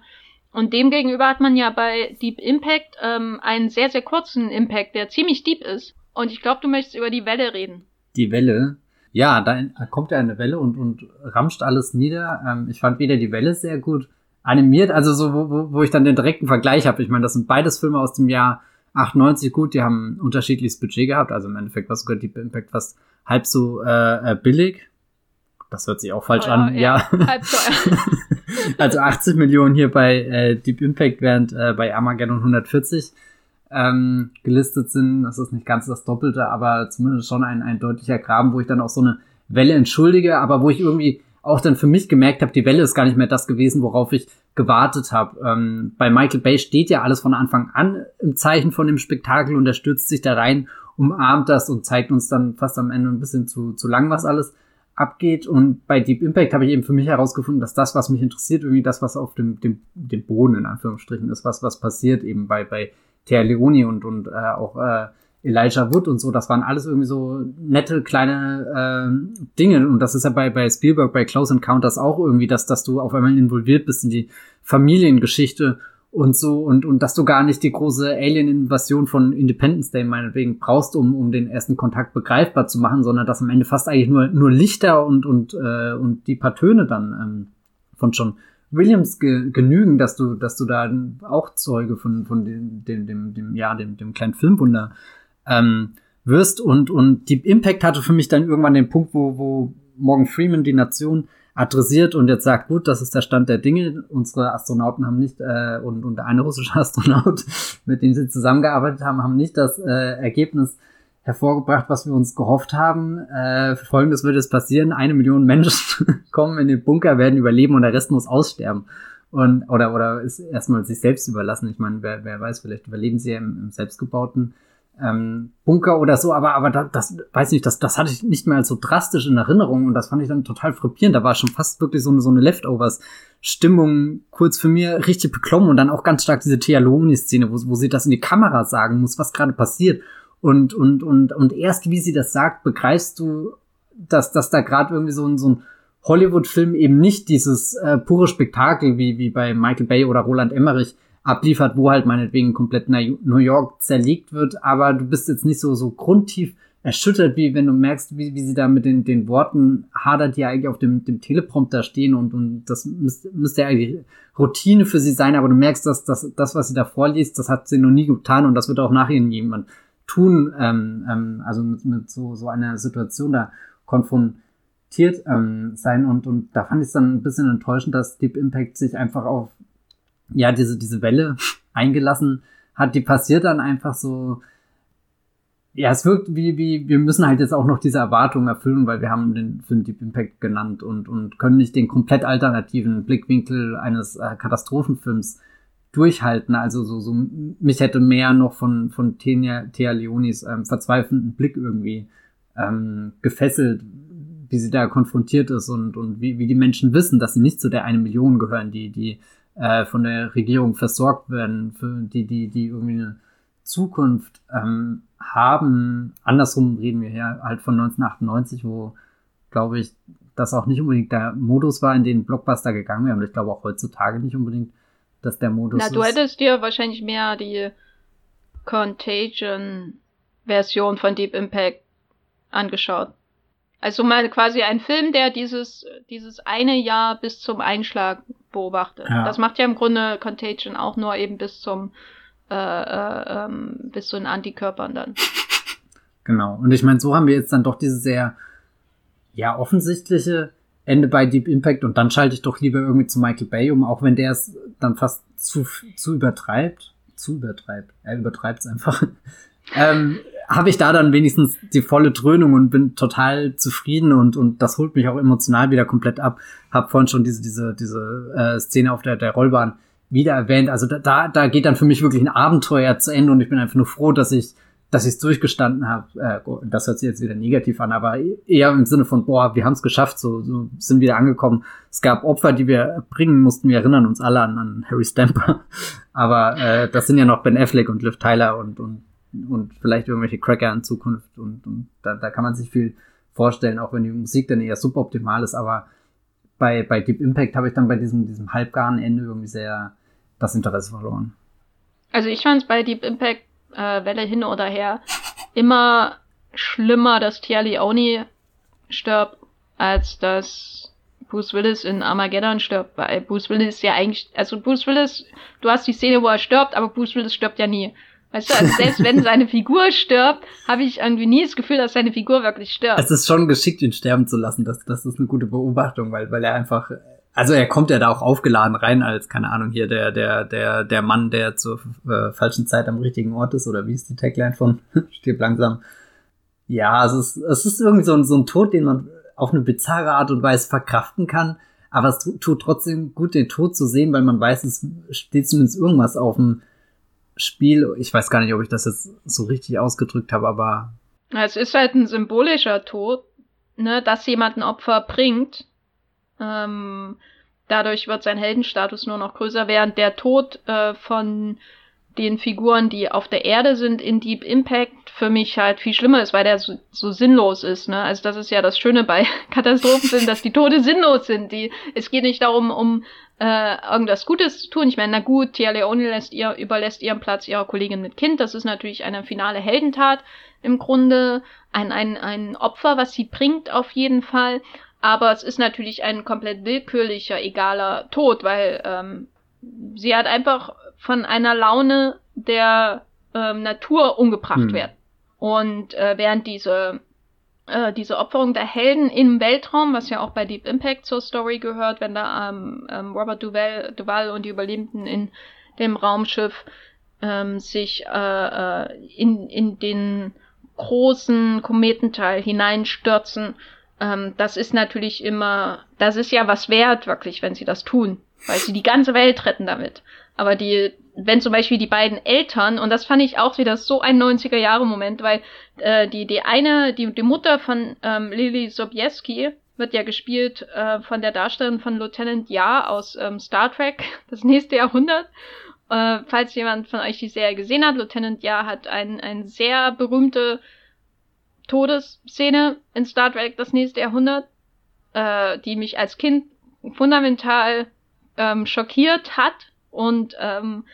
Und demgegenüber hat man ja bei Deep Impact ähm, einen sehr, sehr kurzen Impact, der ziemlich deep ist. Und ich glaube, du möchtest über die Welle reden. Die Welle? Ja, da kommt ja eine Welle und, und ramscht alles nieder. Ähm, ich fand wieder die Welle sehr gut animiert, also so, wo, wo ich dann den direkten Vergleich habe. Ich meine, das sind beides Filme aus dem Jahr 98 gut, die haben unterschiedliches Budget gehabt, also im Endeffekt war sogar Deep Impact fast halb so äh, äh billig. Das hört sich auch falsch teuer, an, ja. ja. Halb teuer. also 80 Millionen hier bei äh, Deep Impact, während äh, bei Armageddon 140 ähm, gelistet sind. Das ist nicht ganz das Doppelte, aber zumindest schon ein, ein deutlicher Graben, wo ich dann auch so eine Welle entschuldige, aber wo ich irgendwie auch dann für mich gemerkt habe, die Welle ist gar nicht mehr das gewesen, worauf ich gewartet habe. Ähm, bei Michael Bay steht ja alles von Anfang an im Zeichen von dem Spektakel und er stürzt sich da rein, umarmt das und zeigt uns dann fast am Ende ein bisschen zu, zu lang, was alles abgeht. Und bei Deep Impact habe ich eben für mich herausgefunden, dass das, was mich interessiert, irgendwie das, was auf dem, dem, dem Boden in Anführungsstrichen ist, was, was passiert eben bei, bei Thea Leoni und, und äh, auch äh, Elijah Wood und so, das waren alles irgendwie so nette kleine äh, Dinge. Und das ist ja bei, bei Spielberg, bei Close Encounters auch irgendwie, dass, dass du auf einmal involviert bist in die Familiengeschichte und so und, und dass du gar nicht die große Alien-Invasion von Independence Day meinetwegen brauchst, um, um den ersten Kontakt begreifbar zu machen, sondern dass am Ende fast eigentlich nur, nur Lichter und, und, äh, und die paar Töne dann ähm, von John Williams ge genügen, dass du, dass du da auch Zeuge von, von dem, dem, dem, dem ja, dem, dem kleinen Filmwunder ähm, wirst. Und, und Deep Impact hatte für mich dann irgendwann den Punkt, wo, wo Morgan Freeman die Nation adressiert und jetzt sagt, gut, das ist der Stand der Dinge. Unsere Astronauten haben nicht, äh, und, und der eine russische Astronaut, mit dem sie zusammengearbeitet haben, haben nicht das äh, Ergebnis hervorgebracht, was wir uns gehofft haben. Äh, Folgendes wird jetzt passieren. Eine Million Menschen kommen in den Bunker, werden überleben und der Rest muss aussterben. Und, oder, oder ist erstmal sich selbst überlassen. Ich meine, wer, wer weiß, vielleicht überleben sie ja im, im selbstgebauten ähm, Bunker oder so, aber, aber das, das weiß nicht, das, das hatte ich nicht mehr so drastisch in Erinnerung und das fand ich dann total frappierend. Da war schon fast wirklich so eine, so eine Leftovers-Stimmung kurz für mir richtig beklommen und dann auch ganz stark diese Thealoni-Szene, wo, wo sie das in die Kamera sagen muss, was gerade passiert. Und, und, und, und erst wie sie das sagt, begreifst du, dass, dass da gerade irgendwie so ein, so ein Hollywood-Film eben nicht dieses äh, pure Spektakel wie, wie bei Michael Bay oder Roland Emmerich abliefert, wo halt meinetwegen komplett New York zerlegt wird, aber du bist jetzt nicht so, so grundtief erschüttert, wie wenn du merkst, wie, wie sie da mit den, den Worten hadert, die eigentlich auf dem, dem Teleprompter stehen und, und das müsste, müsste ja eigentlich Routine für sie sein, aber du merkst, dass, dass das, was sie da vorliest, das hat sie noch nie getan und das wird auch nachher jemand tun, ähm, ähm, also mit, mit so, so einer Situation da konfrontiert ähm, sein und, und da fand ich es dann ein bisschen enttäuschend, dass Deep Impact sich einfach auf ja, diese, diese Welle eingelassen hat, die passiert dann einfach so, ja, es wirkt wie, wie, wir müssen halt jetzt auch noch diese Erwartungen erfüllen, weil wir haben den Film Deep Impact genannt und, und können nicht den komplett alternativen Blickwinkel eines äh, Katastrophenfilms durchhalten. Also so, so mich hätte mehr noch von, von Thea, Thea Leonis ähm, verzweifelnden Blick irgendwie ähm, gefesselt, wie sie da konfrontiert ist und, und wie, wie die Menschen wissen, dass sie nicht zu der eine Million gehören, die, die äh, von der Regierung versorgt werden, für die, die, die irgendwie eine Zukunft ähm, haben. Andersrum reden wir hier halt von 1998, wo, glaube ich, das auch nicht unbedingt der Modus war, in den Blockbuster gegangen wäre. Und ich glaube auch heutzutage nicht unbedingt, dass der Modus Na, du hättest dir wahrscheinlich mehr die Contagion-Version von Deep Impact angeschaut. Also mal quasi ein Film, der dieses, dieses eine Jahr bis zum Einschlag beobachtet. Ja. Das macht ja im Grunde Contagion auch nur eben bis zum äh, äh, ähm, bis zu den Antikörpern dann. Genau. Und ich meine, so haben wir jetzt dann doch diese sehr ja offensichtliche Ende bei Deep Impact und dann schalte ich doch lieber irgendwie zu Michael Bay um, auch wenn der es dann fast zu, zu übertreibt. Zu übertreibt. Er übertreibt es einfach. ähm, habe ich da dann wenigstens die volle Dröhnung und bin total zufrieden und, und das holt mich auch emotional wieder komplett ab. Hab vorhin schon diese, diese, diese äh, Szene auf der, der Rollbahn wieder erwähnt. Also da, da geht dann für mich wirklich ein Abenteuer zu Ende und ich bin einfach nur froh, dass ich dass ich es durchgestanden habe. Äh, das hört sich jetzt wieder negativ an, aber eher im Sinne von, boah, wir haben es geschafft, so, so sind wieder angekommen. Es gab Opfer, die wir bringen mussten. Wir erinnern uns alle an, an Harry Stamper. aber äh, das sind ja noch Ben Affleck und Liv Tyler und, und und vielleicht irgendwelche Cracker in Zukunft und, und da, da kann man sich viel vorstellen, auch wenn die Musik dann eher suboptimal ist, aber bei, bei Deep Impact habe ich dann bei diesem, diesem halbgaren Ende irgendwie sehr das Interesse verloren. Also ich fand es bei Deep Impact, äh, Welle hin oder her, immer schlimmer, dass Tia Leone stirbt, als dass Bruce Willis in Armageddon stirbt, weil Bruce Willis ja eigentlich, also Bruce Willis, du hast die Szene, wo er stirbt, aber Bruce Willis stirbt ja nie. Weißt du, also selbst wenn seine Figur stirbt, habe ich irgendwie nie das Gefühl, dass seine Figur wirklich stirbt. Es ist schon geschickt, ihn sterben zu lassen. Das, das ist eine gute Beobachtung, weil, weil er einfach, also er kommt ja da auch aufgeladen rein als, keine Ahnung, hier der, der, der, der Mann, der zur äh, falschen Zeit am richtigen Ort ist, oder wie ist die Tagline von Stirb langsam? Ja, es ist, es ist irgendwie so ein, so ein Tod, den man auf eine bizarre Art und Weise verkraften kann. Aber es tut trotzdem gut, den Tod zu sehen, weil man weiß, es steht zumindest irgendwas auf dem, Spiel. Ich weiß gar nicht, ob ich das jetzt so richtig ausgedrückt habe, aber. Es ist halt ein symbolischer Tod, ne, dass jemand ein Opfer bringt. Ähm, dadurch wird sein Heldenstatus nur noch größer, während der Tod äh, von den Figuren, die auf der Erde sind in Deep Impact, für mich halt viel schlimmer ist, weil der so, so sinnlos ist. Ne? Also das ist ja das Schöne bei Katastrophen dass die Tode sinnlos sind. Die, es geht nicht darum, um äh, irgendwas Gutes zu tun. Ich meine, na gut, Tia Leone lässt ihr, überlässt ihren Platz ihrer Kollegin mit Kind. Das ist natürlich eine finale Heldentat im Grunde. Ein, ein, ein Opfer, was sie bringt auf jeden Fall. Aber es ist natürlich ein komplett willkürlicher, egaler Tod, weil ähm, sie hat einfach von einer Laune der ähm, Natur umgebracht hm. werden. Und äh, während diese äh, diese Opferung der Helden im Weltraum, was ja auch bei Deep Impact zur Story gehört, wenn da ähm, ähm, Robert Duval, Duval und die Überlebenden in dem Raumschiff ähm, sich äh, äh, in, in den großen Kometenteil hineinstürzen. Ähm, das ist natürlich immer, das ist ja was wert, wirklich, wenn sie das tun, weil sie die ganze Welt retten damit. Aber die, wenn zum Beispiel die beiden Eltern, und das fand ich auch wieder so ein 90er-Jahre-Moment, weil äh, die, die eine, die, die Mutter von ähm, Lily Sobieski wird ja gespielt äh, von der Darstellerin von Lieutenant Ja aus ähm, Star Trek, das nächste Jahrhundert. Äh, falls jemand von euch die Serie gesehen hat, Lieutenant Ja hat ein, ein sehr berühmte Todesszene in Star Trek, das nächste Jahrhundert, äh, die mich als Kind fundamental ähm, schockiert hat und ähm,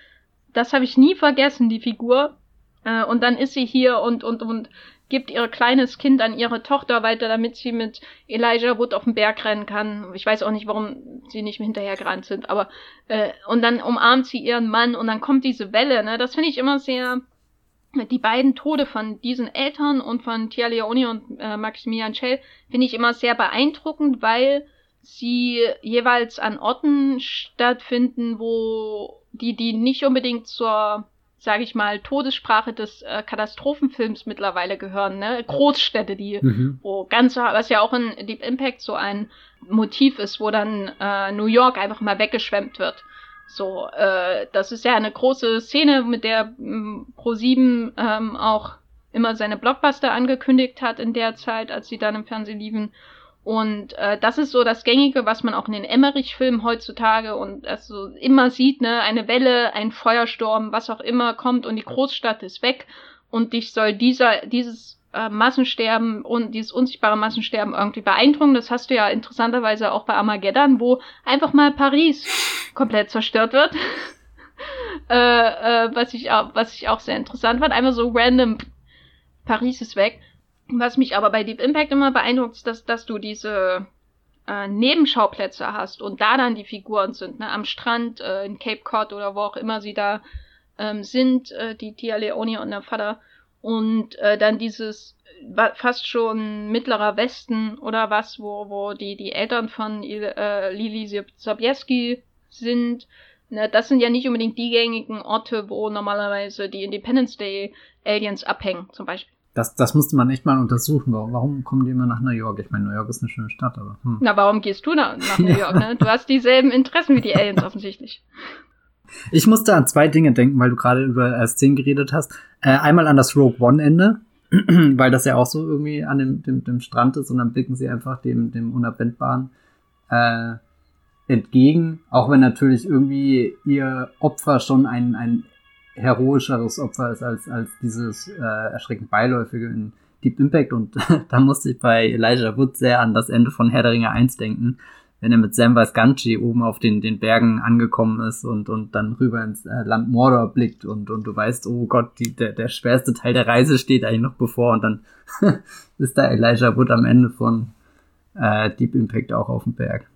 das habe ich nie vergessen, die Figur. Äh, und dann ist sie hier und, und, und gibt ihr kleines Kind an ihre Tochter weiter, damit sie mit Elijah Wood auf den Berg rennen kann. Ich weiß auch nicht, warum sie nicht hinterher gerannt sind, aber äh, und dann umarmt sie ihren Mann und dann kommt diese Welle, ne? Das finde ich immer sehr die beiden Tode von diesen Eltern und von Tia Leone und äh, Maximilian Schell finde ich immer sehr beeindruckend, weil sie jeweils an Orten stattfinden, wo die, die nicht unbedingt zur, sage ich mal, Todessprache des äh, Katastrophenfilms mittlerweile gehören, ne? Großstädte, die, mhm. wo ganz, was ja auch in Deep Impact so ein Motiv ist, wo dann äh, New York einfach mal weggeschwemmt wird. So, äh, das ist ja eine große Szene, mit der ähm, Pro7 ähm, auch immer seine Blockbuster angekündigt hat in der Zeit, als sie dann im Fernsehen liefen. Und äh, das ist so das Gängige, was man auch in den Emmerich-Filmen heutzutage und also immer sieht, ne, eine Welle, ein Feuersturm, was auch immer kommt und die Großstadt ist weg und dich soll dieser, dieses äh, Massensterben und dieses unsichtbare Massensterben irgendwie beeindrucken. Das hast du ja interessanterweise auch bei Armageddon, wo einfach mal Paris komplett zerstört wird. äh, äh, was ich auch, was ich auch sehr interessant fand. Einfach so random, Paris ist weg. Was mich aber bei Deep Impact immer beeindruckt, ist, dass, dass du diese äh, Nebenschauplätze hast und da dann die Figuren sind, ne? am Strand, äh, in Cape Cod oder wo auch immer sie da ähm, sind, äh, die Tia Leone und der Vater. Und äh, dann dieses fast schon mittlerer Westen oder was, wo, wo die, die Eltern von äh, Lili Sobieski sind. Ne, das sind ja nicht unbedingt die gängigen Orte, wo normalerweise die Independence Day Aliens abhängen, zum Beispiel. Das, das musste man echt mal untersuchen. Warum, warum kommen die immer nach New York? Ich meine, New York ist eine schöne Stadt, aber. Hm. Na, warum gehst du nach, nach New York? Ne? Du hast dieselben Interessen wie die Aliens offensichtlich. Ich musste an zwei Dinge denken, weil du gerade über äh, Szenen geredet hast. Äh, einmal an das Rogue One-Ende, weil das ja auch so irgendwie an dem, dem, dem Strand ist und dann blicken sie einfach dem, dem Unabwendbaren äh, entgegen, auch wenn natürlich irgendwie ihr Opfer schon ein, ein heroischeres Opfer ist als, als dieses äh, erschreckend beiläufige in Deep Impact und da musste ich bei Elijah Wood sehr an das Ende von Herr der Ringe 1 denken, wenn er mit Samwise Ganji oben auf den, den Bergen angekommen ist und, und dann rüber ins äh, Land Mordor blickt und, und du weißt, oh Gott, die, der, der schwerste Teil der Reise steht eigentlich noch bevor und dann ist da Elijah Wood am Ende von äh, Deep Impact auch auf dem Berg.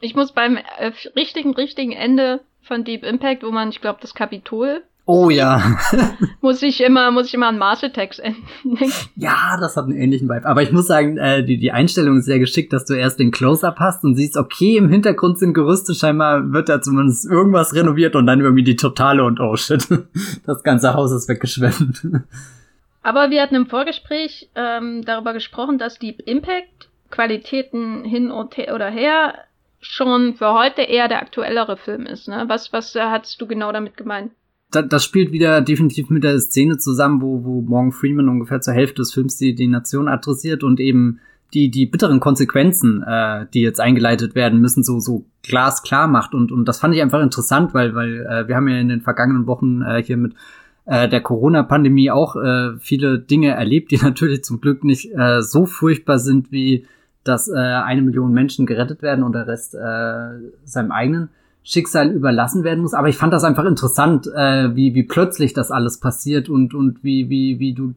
Ich muss beim äh, richtigen, richtigen Ende von Deep Impact, wo man, ich glaube, das Kapitol Oh ja. muss ich immer, muss ich immer an Mars Attacks denken. ja, das hat einen ähnlichen Vibe. Aber ich muss sagen, äh, die, die Einstellung ist sehr geschickt, dass du erst den Close-Up hast und siehst, okay, im Hintergrund sind Gerüste, scheinbar wird da zumindest irgendwas renoviert und dann irgendwie die totale und oh shit, das ganze Haus ist weggeschwemmt. Aber wir hatten im Vorgespräch ähm, darüber gesprochen, dass Deep Impact Qualitäten hin oder her schon für heute eher der aktuellere Film ist. Ne? Was, was äh, hast du genau damit gemeint? Das spielt wieder definitiv mit der Szene zusammen, wo, wo Morgan Freeman ungefähr zur Hälfte des Films die, die Nation adressiert und eben die, die bitteren Konsequenzen, äh, die jetzt eingeleitet werden müssen, so, so glasklar macht. Und, und das fand ich einfach interessant, weil, weil äh, wir haben ja in den vergangenen Wochen äh, hier mit äh, der Corona-Pandemie auch äh, viele Dinge erlebt, die natürlich zum Glück nicht äh, so furchtbar sind, wie dass äh, eine Million Menschen gerettet werden und der Rest äh, seinem eigenen Schicksal überlassen werden muss. Aber ich fand das einfach interessant, äh, wie, wie plötzlich das alles passiert und, und wie, wie, wie du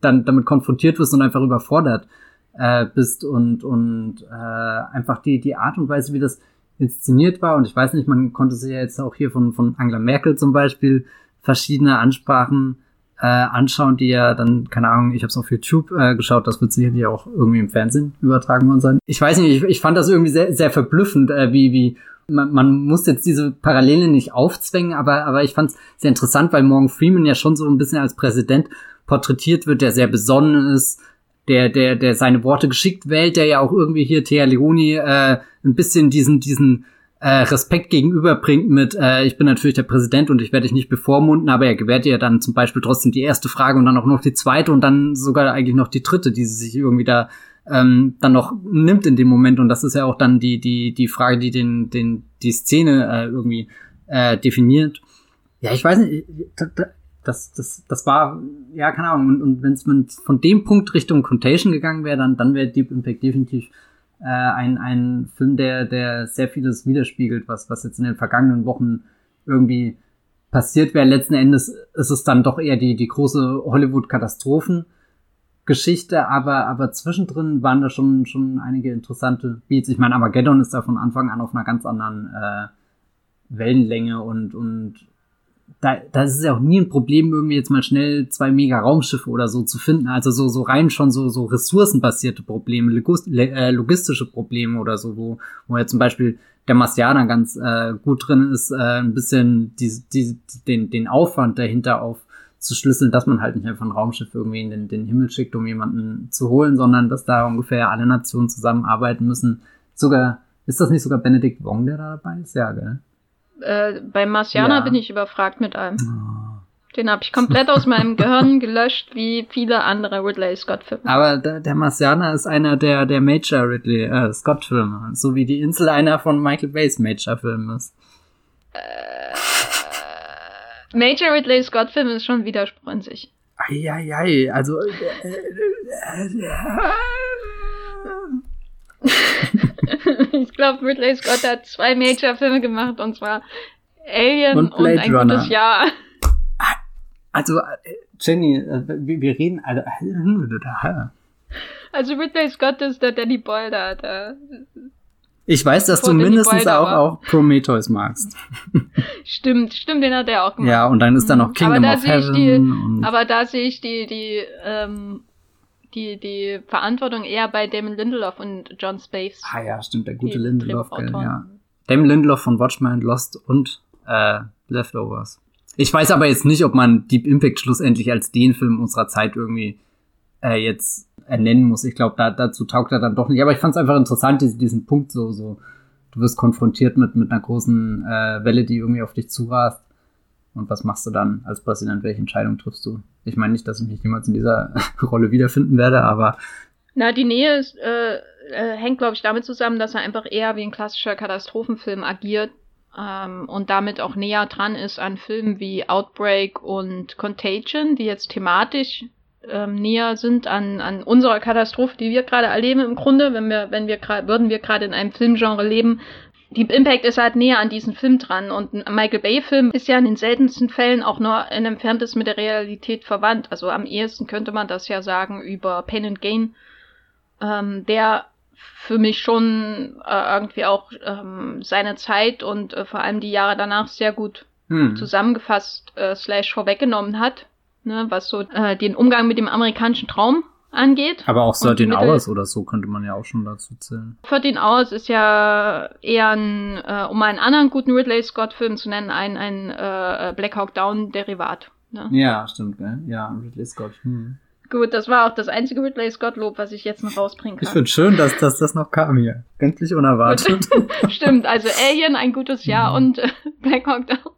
dann damit konfrontiert wirst und einfach überfordert äh, bist und, und äh, einfach die, die Art und Weise, wie das inszeniert war. Und ich weiß nicht, man konnte sich ja jetzt auch hier von, von Angela Merkel zum Beispiel verschiedene Ansprachen äh, anschauen, die ja dann, keine Ahnung, ich habe es auf YouTube äh, geschaut, das wird sicherlich auch irgendwie im Fernsehen übertragen worden sein. Ich weiß nicht, ich, ich fand das irgendwie sehr, sehr verblüffend, äh, wie, wie man, man muss jetzt diese Parallele nicht aufzwängen, aber, aber ich fand es sehr interessant, weil Morgan Freeman ja schon so ein bisschen als Präsident porträtiert wird, der sehr besonnen ist, der, der, der seine Worte geschickt wählt, der ja auch irgendwie hier Thea Leoni äh, ein bisschen diesen, diesen äh, Respekt gegenüberbringt mit, äh, ich bin natürlich der Präsident und ich werde dich nicht bevormunden, aber er gewährt ihr dann zum Beispiel trotzdem die erste Frage und dann auch noch die zweite und dann sogar eigentlich noch die dritte, die sie sich irgendwie da ähm, dann noch nimmt in dem Moment. Und das ist ja auch dann die, die, die Frage, die den, den, die Szene äh, irgendwie äh, definiert. Ja, ich weiß nicht, das, das, das war, ja, keine Ahnung, und, und wenn es von dem Punkt Richtung Contagion gegangen wäre, dann, dann wäre Deep Impact definitiv äh, ein, ein Film, der, der sehr vieles widerspiegelt, was, was jetzt in den vergangenen Wochen irgendwie passiert wäre. Letzten Endes ist es dann doch eher die, die große Hollywood-Katastrophen, Geschichte, aber, aber zwischendrin waren da schon, schon einige interessante Beats. Ich meine, Armageddon ist da von Anfang an auf einer ganz anderen äh, Wellenlänge und, und da, da ist es ja auch nie ein Problem, irgendwie jetzt mal schnell zwei mega Raumschiffe oder so zu finden. Also so, so rein schon so, so ressourcenbasierte Probleme, äh, logistische Probleme oder so, wo, wo ja zum Beispiel der Marsianer ganz äh, gut drin ist, äh, ein bisschen die, die, den, den Aufwand dahinter auf zu schlüsseln, dass man halt nicht einfach ein Raumschiff irgendwie in den, den Himmel schickt, um jemanden zu holen, sondern dass da ungefähr alle Nationen zusammenarbeiten müssen. Sogar, ist das nicht sogar Benedikt Wong, der da dabei ist? Ja, gell? Äh, bei Marciana ja. bin ich überfragt mit allem. Oh. Den habe ich komplett aus meinem Gehirn gelöscht, wie viele andere Ridley Scott-Filme. Aber der, der Marcianer ist einer der, der Major Ridley äh, Scott-Filme, so wie die Insel einer von Michael Bays Major-Filmen ist. Äh, Major Ridley Scott Film ist schon Widerspruch in sich. Eieiei, also. Äh, ich glaube, Ridley Scott hat zwei Major-Filme gemacht und zwar Alien und, und ein Runner. gutes Jahr. Also, Jenny, wir reden alle. Also Ridley Scott ist der Danny Boyle da. der ich weiß, dass du mindestens auch, auch Prometheus magst. stimmt, stimmt, den hat er auch gemacht. Ja, und dann ist da noch mhm. Kingdom of Heaven. Die, aber da sehe ich die, die, ähm, die, die Verantwortung eher bei Damon Lindelof und John Spaves. Ah ja, stimmt, der gute Lindelof, ja. Damon Lindelof von Watchmen, Lost und äh, Leftovers. Ich weiß aber jetzt nicht, ob man Deep Impact schlussendlich als den Film unserer Zeit irgendwie äh, jetzt ernennen muss. Ich glaube, da, dazu taugt er dann doch nicht. Aber ich fand es einfach interessant, diesen, diesen Punkt so, so, du wirst konfrontiert mit, mit einer großen äh, Welle, die irgendwie auf dich zurast. Und was machst du dann als Präsident? Welche Entscheidung triffst du? Ich meine nicht, dass ich mich jemals in dieser Rolle wiederfinden werde, aber. Na, die Nähe ist, äh, äh, hängt, glaube ich, damit zusammen, dass er einfach eher wie ein klassischer Katastrophenfilm agiert ähm, und damit auch näher dran ist an Filmen wie Outbreak und Contagion, die jetzt thematisch ähm, näher sind an, an unserer Katastrophe, die wir gerade erleben im Grunde, wenn wir, wenn wir würden wir gerade in einem Filmgenre leben. Deep Impact ist halt näher an diesen Film dran und ein Michael Bay-Film ist ja in den seltensten Fällen auch nur in entferntes mit der Realität verwandt. Also am ehesten könnte man das ja sagen über Pain and Gain, ähm, der für mich schon äh, irgendwie auch ähm, seine Zeit und äh, vor allem die Jahre danach sehr gut hm. zusammengefasst äh, slash vorweggenommen hat ne, was so äh, den Umgang mit dem amerikanischen Traum angeht. Aber auch 13 Hours oder so könnte man ja auch schon dazu zählen. 13 Hours ist ja eher ein, äh, um einen anderen guten Ridley Scott-Film zu nennen, ein, ein äh, Black Hawk Down-Derivat. Ne? Ja, stimmt, gell? Ja, Ridley Scott. Hm. Gut, das war auch das einzige Ridley Scott-Lob, was ich jetzt noch rausbringen kann. Ich finde schön, dass, dass das noch kam hier. Gänzlich unerwartet. Stimmt, also Alien, ein gutes Jahr mhm. und äh, Black Hawk Down.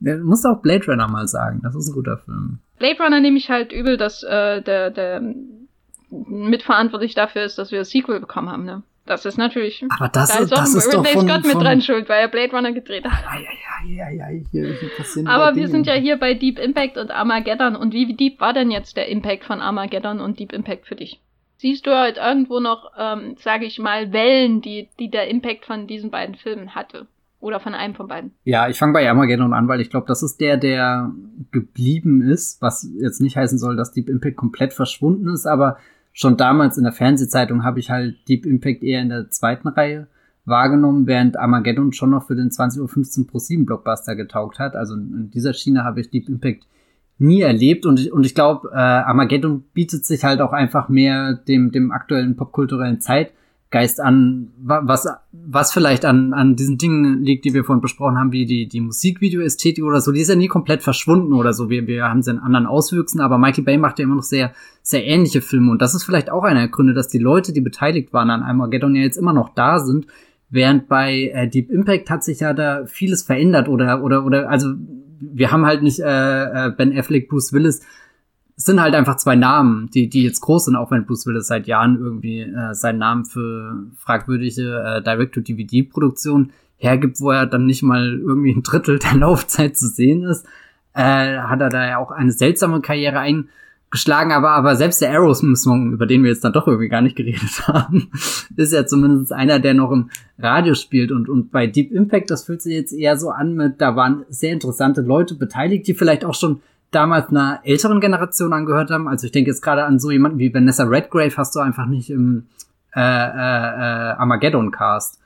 Der muss auch Blade Runner mal sagen. Das ist ein guter Film. Blade Runner nehme ich halt übel, dass äh, der, der mitverantwortlich dafür ist, dass wir das Sequel bekommen haben, ne? Das ist natürlich. Aber das, da ist, das ist Ridley doch von, Scott mit von... dran schuld, weil er Blade Runner gedreht hat. Ja, ja, ja, ja, hier, hier passieren Aber wir Dinge. sind ja hier bei Deep Impact und Armageddon. Und wie deep war denn jetzt der Impact von Armageddon und Deep Impact für dich? Siehst du halt irgendwo noch, ähm, sage ich mal, Wellen, die, die der Impact von diesen beiden Filmen hatte? Oder von einem von beiden. Ja, ich fange bei Armageddon an, weil ich glaube, das ist der, der geblieben ist, was jetzt nicht heißen soll, dass Deep Impact komplett verschwunden ist, aber schon damals in der Fernsehzeitung habe ich halt Deep Impact eher in der zweiten Reihe wahrgenommen, während Armageddon schon noch für den 20.15 Uhr Pro 7 Blockbuster getaugt hat. Also in dieser Schiene habe ich Deep Impact nie erlebt und ich, und ich glaube, äh, Armageddon bietet sich halt auch einfach mehr dem, dem aktuellen popkulturellen Zeit Geist an, was, was vielleicht an, an diesen Dingen liegt, die wir vorhin besprochen haben, wie die, die Musikvideo-Ästhetik oder so, die ist ja nie komplett verschwunden oder so. Wir, wir haben sie in anderen Auswüchsen, aber Michael Bay macht ja immer noch sehr, sehr ähnliche Filme. Und das ist vielleicht auch einer der Gründe, dass die Leute, die beteiligt waren an Armageddon, ja jetzt immer noch da sind. Während bei äh, Deep Impact hat sich ja da vieles verändert oder, oder, oder, also wir haben halt nicht äh, äh Ben Affleck, Bruce Willis es sind halt einfach zwei Namen, die, die jetzt groß sind, auch wenn Bruce Willis seit Jahren irgendwie äh, seinen Namen für fragwürdige äh, Direct-to-DVD-Produktion hergibt, wo er dann nicht mal irgendwie ein Drittel der Laufzeit zu sehen ist. Äh, hat er da ja auch eine seltsame Karriere eingeschlagen, aber, aber selbst der Aerosmith-Song, über den wir jetzt dann doch irgendwie gar nicht geredet haben, ist ja zumindest einer, der noch im Radio spielt und, und bei Deep Impact, das fühlt sich jetzt eher so an mit, da waren sehr interessante Leute beteiligt, die vielleicht auch schon damals einer älteren Generation angehört haben. Also ich denke jetzt gerade an so jemanden wie Vanessa Redgrave hast du einfach nicht im äh, äh, äh, Armageddon-Cast.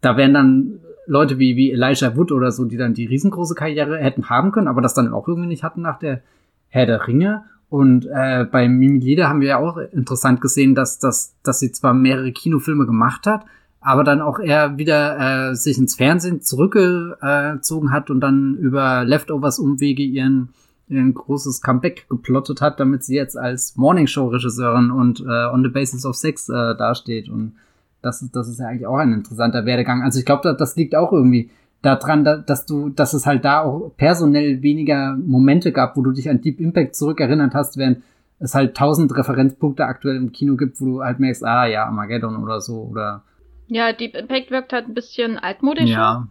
Da wären dann Leute wie, wie Elijah Wood oder so, die dann die riesengroße Karriere hätten haben können, aber das dann auch irgendwie nicht hatten nach der Herr der Ringe. Und äh, bei Mimi Lieder haben wir ja auch interessant gesehen, dass, dass, dass sie zwar mehrere Kinofilme gemacht hat, aber dann auch eher wieder äh, sich ins Fernsehen zurückgezogen hat und dann über Leftovers Umwege ihren ein großes Comeback geplottet hat, damit sie jetzt als Morningshow-Regisseurin und äh, on the basis of sex äh, dasteht. Und das ist, das ist ja eigentlich auch ein interessanter Werdegang. Also ich glaube, das, das liegt auch irgendwie daran, dass du, dass es halt da auch personell weniger Momente gab, wo du dich an Deep Impact zurückerinnert hast, während es halt tausend Referenzpunkte aktuell im Kino gibt, wo du halt merkst, ah ja, Armageddon oder so oder. Ja, Deep Impact wirkt halt ein bisschen altmodisch. Ja.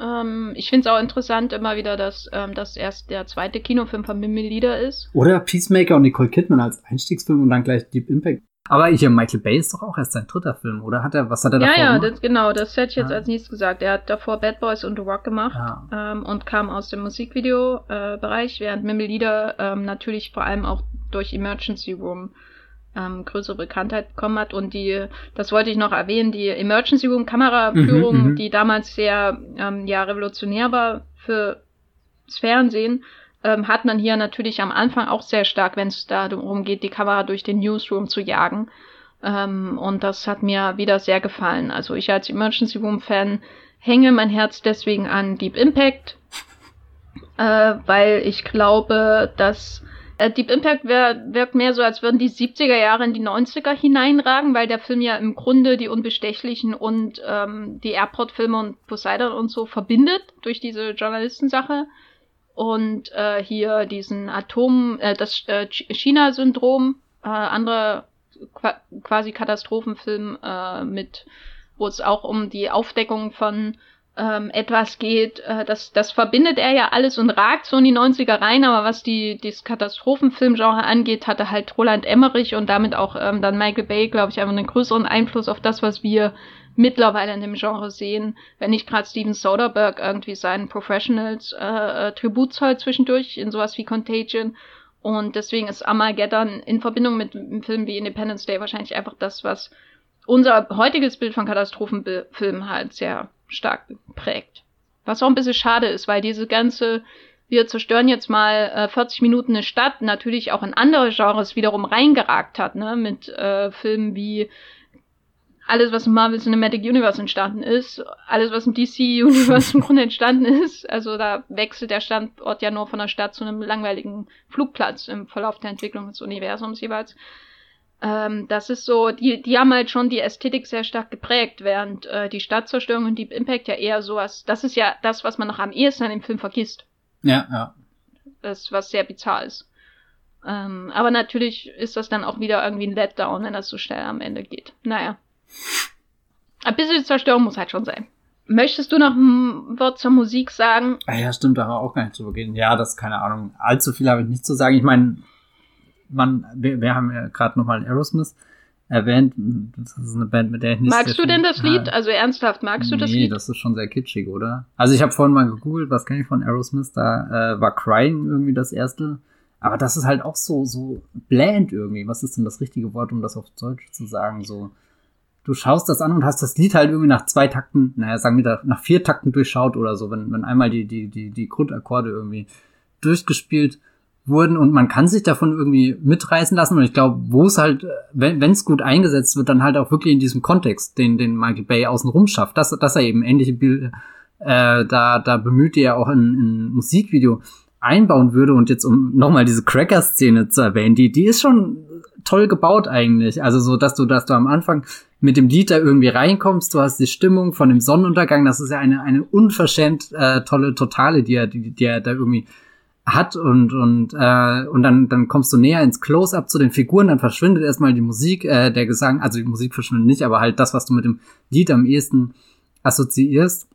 Ähm, ich finde es auch interessant immer wieder, dass ähm, das erst der zweite Kinofilm von Mimi Lieder ist. Oder Peacemaker und Nicole Kidman als Einstiegsfilm und dann gleich Deep Impact. Aber hier, Michael Bay ist doch auch erst sein dritter Film, oder? Hat er, was hat er ja, davor ja, gemacht? Ja, genau, das hätte ich jetzt ah. als nächstes gesagt. Er hat davor Bad Boys und The Rock gemacht ah. ähm, und kam aus dem Musikvideo-Bereich, äh, während Mimi Lieder ähm, natürlich vor allem auch durch Emergency Room ähm, größere Bekanntheit bekommen hat. Und die, das wollte ich noch erwähnen, die Emergency Room Kameraführung, mhm, mhm, die damals sehr ähm, ja, revolutionär war für das Fernsehen, ähm, hat man hier natürlich am Anfang auch sehr stark, wenn es darum geht, die Kamera durch den Newsroom zu jagen. Ähm, und das hat mir wieder sehr gefallen. Also ich als Emergency Room Fan hänge mein Herz deswegen an Deep Impact, äh, weil ich glaube, dass äh, Deep Impact wär, wirkt mehr so, als würden die 70er Jahre in die 90er hineinragen, weil der Film ja im Grunde die Unbestechlichen und ähm, die Airport-Filme und Poseidon und so verbindet durch diese Journalistensache. Und äh, hier diesen Atom, äh, das äh, China-Syndrom, äh, andere qua quasi Katastrophenfilm äh, mit, wo es auch um die Aufdeckung von ähm, etwas geht, äh, das, das verbindet er ja alles und ragt so in die 90er rein, aber was die, das Katastrophenfilmgenre angeht, hatte halt Roland Emmerich und damit auch ähm, dann Michael Bay, glaube ich, einfach einen größeren Einfluss auf das, was wir mittlerweile in dem Genre sehen, wenn nicht gerade Steven Soderbergh irgendwie seinen Professionals äh, äh, Tribut zollt zwischendurch in sowas wie Contagion. Und deswegen ist Armageddon in Verbindung mit einem Film wie Independence Day wahrscheinlich einfach das, was unser heutiges Bild von Katastrophenfilmen halt sehr stark prägt. Was auch ein bisschen schade ist, weil diese ganze, wir zerstören jetzt mal äh, 40 Minuten eine Stadt, natürlich auch in andere Genres wiederum reingeragt hat, ne, mit äh, Filmen wie alles, was im Marvel Cinematic Universe entstanden ist, alles, was im DC Universe im Grunde entstanden ist. Also da wechselt der Standort ja nur von der Stadt zu einem langweiligen Flugplatz im Verlauf der Entwicklung des Universums jeweils. Ähm, das ist so, die, die haben halt schon die Ästhetik sehr stark geprägt, während äh, die Stadtzerstörung und Deep Impact ja eher sowas, das ist ja das, was man noch am ehesten an dem Film vergisst. Ja, ja. Das, was sehr bizarr ist. Ähm, aber natürlich ist das dann auch wieder irgendwie ein Letdown, wenn das so schnell am Ende geht. Naja. Ein bisschen Zerstörung muss halt schon sein. Möchtest du noch ein Wort zur Musik sagen? Ja, stimmt, da war auch gar nicht zu gehen. Ja, das keine Ahnung. Allzu viel habe ich nicht zu sagen. Ich meine, man, wir, wir haben ja gerade nochmal Aerosmith erwähnt. Das ist eine Band, mit der ich nicht. Magst du denn das Lied? Also ernsthaft, magst du das Lied? Nee, das ist schon sehr kitschig, oder? Also ich habe vorhin mal gegoogelt, was kenne ich von Aerosmith? Da äh, war Crying irgendwie das erste. Aber das ist halt auch so, so bland irgendwie. Was ist denn das richtige Wort, um das auf Deutsch zu sagen? So, du schaust das an und hast das Lied halt irgendwie nach zwei Takten, naja, sagen wir nach vier Takten durchschaut oder so, wenn, wenn einmal die, die, die, die Grundakkorde irgendwie durchgespielt wurden und man kann sich davon irgendwie mitreißen lassen. Und ich glaube, wo es halt, wenn es gut eingesetzt wird, dann halt auch wirklich in diesem Kontext, den, den Michael Bay außenrum schafft, dass, dass er eben ähnliche Bilder äh, da, da bemüht, die er auch in, in Musikvideo einbauen würde. Und jetzt um nochmal diese Cracker-Szene zu erwähnen, die, die ist schon toll gebaut eigentlich. Also so, dass du, dass du am Anfang mit dem Lied da irgendwie reinkommst, du hast die Stimmung von dem Sonnenuntergang, das ist ja eine, eine unverschämt äh, tolle Totale, die er, die, die er da irgendwie hat und und äh, und dann dann kommst du näher ins Close-up zu den Figuren, dann verschwindet erstmal die Musik, äh, der Gesang, also die Musik verschwindet nicht, aber halt das, was du mit dem Lied am ehesten assoziierst.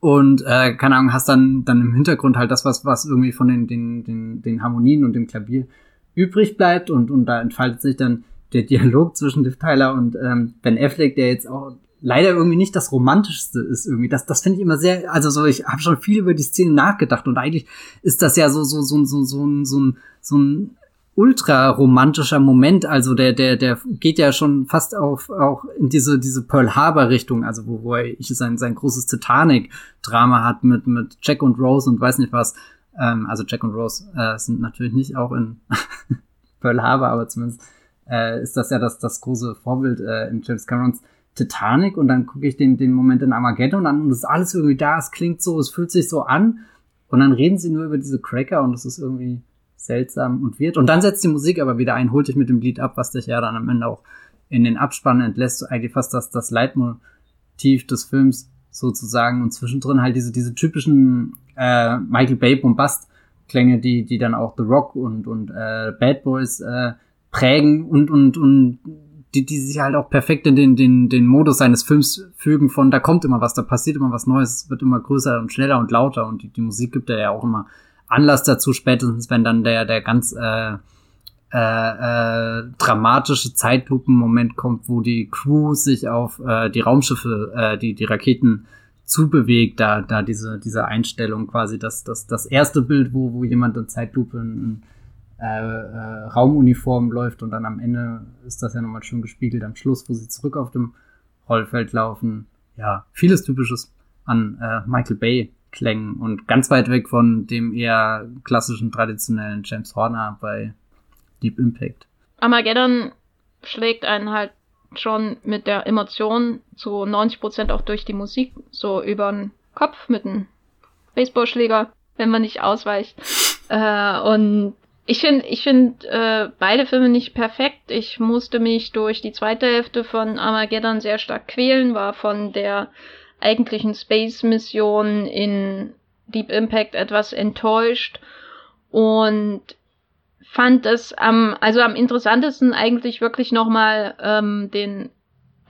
Und äh, keine Ahnung, hast dann dann im Hintergrund halt das, was was irgendwie von den den den, den Harmonien und dem Klavier übrig bleibt. Und und da entfaltet sich dann der Dialog zwischen Liv Tyler und ähm, Ben Affleck, der jetzt auch leider irgendwie nicht das romantischste ist irgendwie. Das, das finde ich immer sehr, also so, ich habe schon viel über die Szene nachgedacht und eigentlich ist das ja so, so, so, so, so, so, so ein, so ein ultra romantischer Moment. Also der, der, der geht ja schon fast auf, auch in diese, diese Pearl Harbor Richtung, also wo, wo er sein, sein großes Titanic-Drama hat mit, mit Jack und Rose und weiß nicht was. Ähm, also Jack und Rose äh, sind natürlich nicht auch in Pearl Harbor, aber zumindest äh, ist das ja das, das große Vorbild äh, in James Camerons Titanic und dann gucke ich den, den Moment in Armageddon an und es ist alles irgendwie da, es klingt so, es fühlt sich so an. Und dann reden sie nur über diese Cracker und es ist irgendwie seltsam und wird und dann setzt die Musik aber wieder ein, holt dich mit dem Lied ab, was dich ja dann am Ende auch in den Abspann entlässt, eigentlich fast das, das Leitmotiv des Films sozusagen. Und zwischendrin halt diese, diese typischen äh, Michael Bay Bombast Klänge, die, die dann auch The Rock und, und äh, Bad Boys äh, prägen und, und, und die, die sich halt auch perfekt in den, den, den Modus seines Films fügen von, da kommt immer was, da passiert immer was Neues, es wird immer größer und schneller und lauter und die, die Musik gibt ja auch immer Anlass dazu, spätestens wenn dann der, der ganz äh, äh, äh, dramatische Zeitlupen-Moment kommt, wo die Crew sich auf äh, die Raumschiffe, äh, die, die Raketen zubewegt, da, da diese, diese Einstellung quasi, das, das, das erste Bild, wo, wo jemand in Zeitlupe ein, äh, äh, Raumuniform läuft und dann am Ende ist das ja nochmal schön gespiegelt am Schluss, wo sie zurück auf dem Rollfeld laufen. Ja, vieles Typisches an äh, Michael Bay Klängen und ganz weit weg von dem eher klassischen, traditionellen James Horner bei Deep Impact. Armageddon schlägt einen halt schon mit der Emotion zu 90 Prozent auch durch die Musik so über den Kopf mit einem Baseballschläger, wenn man nicht ausweicht. Äh, und ich finde ich find, äh, beide Filme nicht perfekt. Ich musste mich durch die zweite Hälfte von Armageddon sehr stark quälen, war von der eigentlichen Space-Mission in Deep Impact etwas enttäuscht und fand es am, also am interessantesten eigentlich wirklich nochmal ähm, den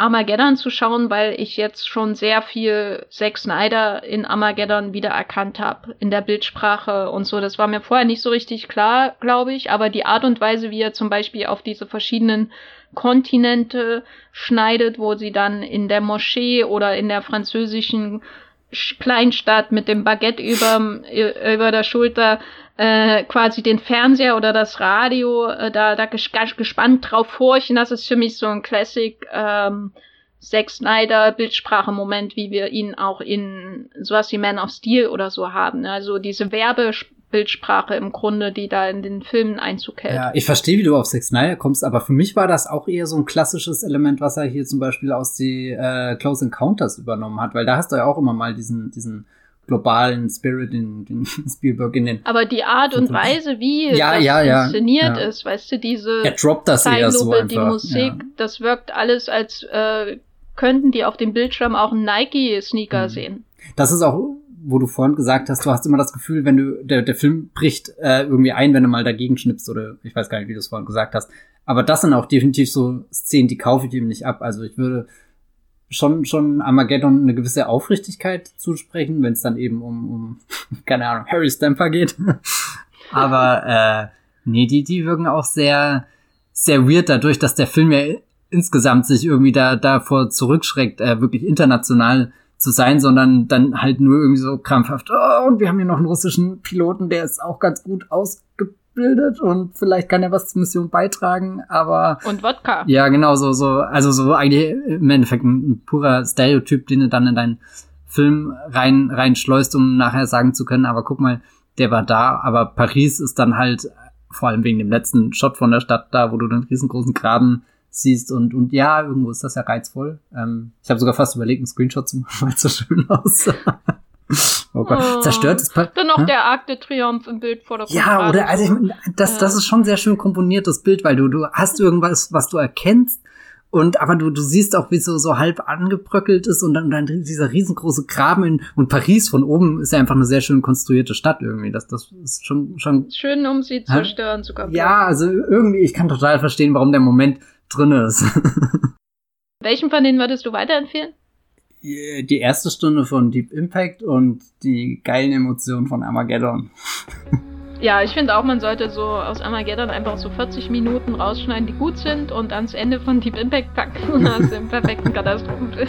Armageddon zu schauen, weil ich jetzt schon sehr viel Zack Snyder in Armageddon wiedererkannt habe, in der Bildsprache und so. Das war mir vorher nicht so richtig klar, glaube ich, aber die Art und Weise, wie er zum Beispiel auf diese verschiedenen Kontinente schneidet, wo sie dann in der Moschee oder in der französischen Kleinstadt mit dem Baguette über, über der Schulter äh, quasi den Fernseher oder das Radio äh, da, da ges gespannt drauf horchen. Das ist für mich so ein Classic ähm, Zack Snyder Bildsprache-Moment, wie wir ihn auch in sowas wie Man of Steel oder so haben. Ne? Also diese Werbebildsprache im Grunde, die da in den Filmen Einzug hält. Ja, ich verstehe, wie du auf Zack Snyder kommst, aber für mich war das auch eher so ein klassisches Element, was er hier zum Beispiel aus die äh, Close Encounters übernommen hat, weil da hast du ja auch immer mal diesen, diesen globalen Spirit, den, den Spielberg in den. Aber die Art und Weise, wie ja, das ja, ja, inszeniert ist, weißt du, diese er droppt das eher so einfach. die Musik, das wirkt alles, als äh, könnten die auf dem Bildschirm auch einen Nike-Sneaker mhm. sehen. Das ist auch, wo du vorhin gesagt hast, du hast immer das Gefühl, wenn du, der, der Film bricht äh, irgendwie ein, wenn du mal dagegen schnippst oder ich weiß gar nicht, wie du es vorhin gesagt hast. Aber das sind auch definitiv so Szenen, die kaufe ich ihm nicht ab. Also ich würde schon, schon Armageddon eine gewisse Aufrichtigkeit zusprechen, wenn es dann eben um, um, keine Ahnung, Harry Stamper geht. Aber äh, nee, die, die wirken auch sehr, sehr weird dadurch, dass der Film ja insgesamt sich irgendwie da davor zurückschreckt, äh, wirklich international zu sein, sondern dann halt nur irgendwie so krampfhaft, oh, und wir haben hier noch einen russischen Piloten, der ist auch ganz gut ausgebildet bildet und vielleicht kann er was zur Mission beitragen, aber. Und Wodka. Ja, genau, so, so, also so eigentlich im Endeffekt ein, ein purer Stereotyp, den du dann in deinen Film rein, reinschleust, um nachher sagen zu können, aber guck mal, der war da, aber Paris ist dann halt, vor allem wegen dem letzten Shot von der Stadt da, wo du den riesengroßen Graben siehst und, und ja, irgendwo ist das ja reizvoll. Ähm, ich habe sogar fast überlegt, einen Screenshot zu machen, weil es so schön aussah. Oh Gott. Oh, Zerstörtes pa Dann noch hm? der Arc de Triomphe im Bild vor der Ja, oder also ich, das, das ist schon sehr schön komponiertes Bild, weil du, du hast irgendwas, was du erkennst. Und aber du, du siehst auch, wie es so, so halb angebröckelt ist und dann, dann dieser riesengroße Graben in und Paris von oben ist ja einfach eine sehr schön konstruierte Stadt irgendwie. Das, das ist schon, schon. Schön, um sie zu stören sogar. Ja, also irgendwie, ich kann total verstehen, warum der Moment drin ist. Welchen von denen würdest du weiterempfehlen? Die erste Stunde von Deep Impact und die geilen Emotionen von Armageddon. Ja, ich finde auch, man sollte so aus Armageddon einfach so 40 Minuten rausschneiden, die gut sind und ans Ende von Deep Impact packen hast den perfekten Katastrophenfilm.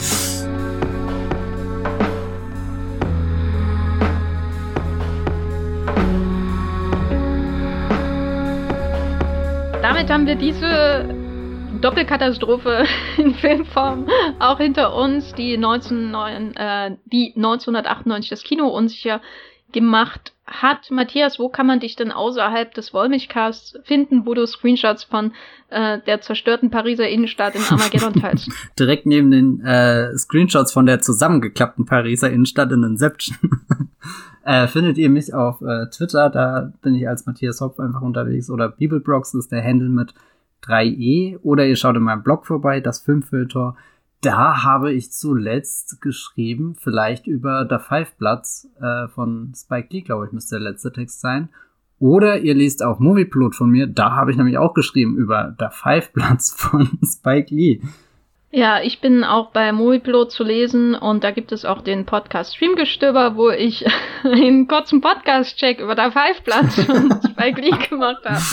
Damit haben wir diese Doppelkatastrophe in Filmform auch hinter uns, die, 19, äh, die 1998 das Kino unsicher gemacht hat. Matthias, wo kann man dich denn außerhalb des Wollmilchcasts finden, wo du Screenshots von äh, der zerstörten Pariser Innenstadt in Armageddon teilst? Direkt neben den äh, Screenshots von der zusammengeklappten Pariser Innenstadt in Inception. äh, findet ihr mich auf äh, Twitter, da bin ich als Matthias Hopf einfach unterwegs oder Bibelbrox ist der Handle mit 3e oder ihr schaut in meinem Blog vorbei, das Filmfilter. Da habe ich zuletzt geschrieben, vielleicht über der Five Bloods äh, von Spike Lee, glaube ich, müsste der letzte Text sein. Oder ihr liest auch Movieplot von mir, da habe ich nämlich auch geschrieben über der Five Bloods von Spike Lee. Ja, ich bin auch bei Moviepilot zu lesen und da gibt es auch den Podcast Streamgestöber, wo ich einen kurzen Podcast-Check über der Five-Platz von Spike Lee gemacht habe.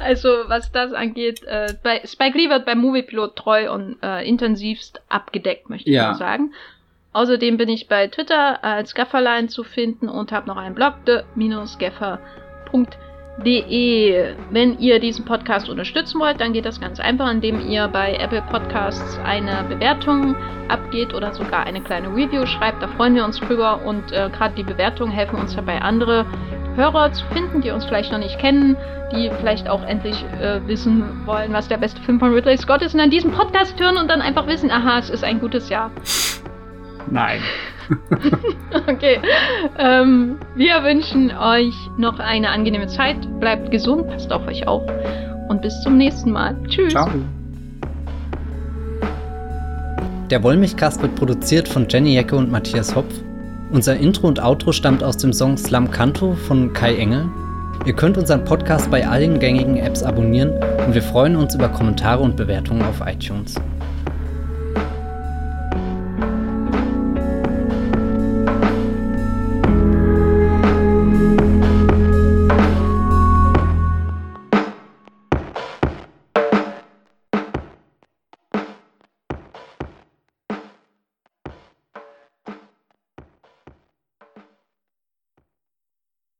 Also was das angeht, äh, bei Spike Lee wird bei Moviepilot treu und äh, intensivst abgedeckt, möchte ja. ich mal sagen. Außerdem bin ich bei Twitter als Gafferlein zu finden und habe noch einen Blog, de-gaffer.de De. Wenn ihr diesen Podcast unterstützen wollt, dann geht das ganz einfach, indem ihr bei Apple Podcasts eine Bewertung abgeht oder sogar eine kleine Review schreibt. Da freuen wir uns drüber und äh, gerade die Bewertungen helfen uns dabei, andere Hörer zu finden, die uns vielleicht noch nicht kennen, die vielleicht auch endlich äh, wissen wollen, was der beste Film von Ridley Scott ist und dann diesen Podcast hören und dann einfach wissen, aha, es ist ein gutes Jahr. Nein. okay. Ähm, wir wünschen euch noch eine angenehme Zeit. Bleibt gesund, passt auf euch auf. Und bis zum nächsten Mal. Tschüss. Ciao. Der Wollmilchcast wird produziert von Jenny Jecke und Matthias Hopf. Unser Intro und Outro stammt aus dem Song Slam Canto von Kai Engel. Ihr könnt unseren Podcast bei allen gängigen Apps abonnieren und wir freuen uns über Kommentare und Bewertungen auf iTunes.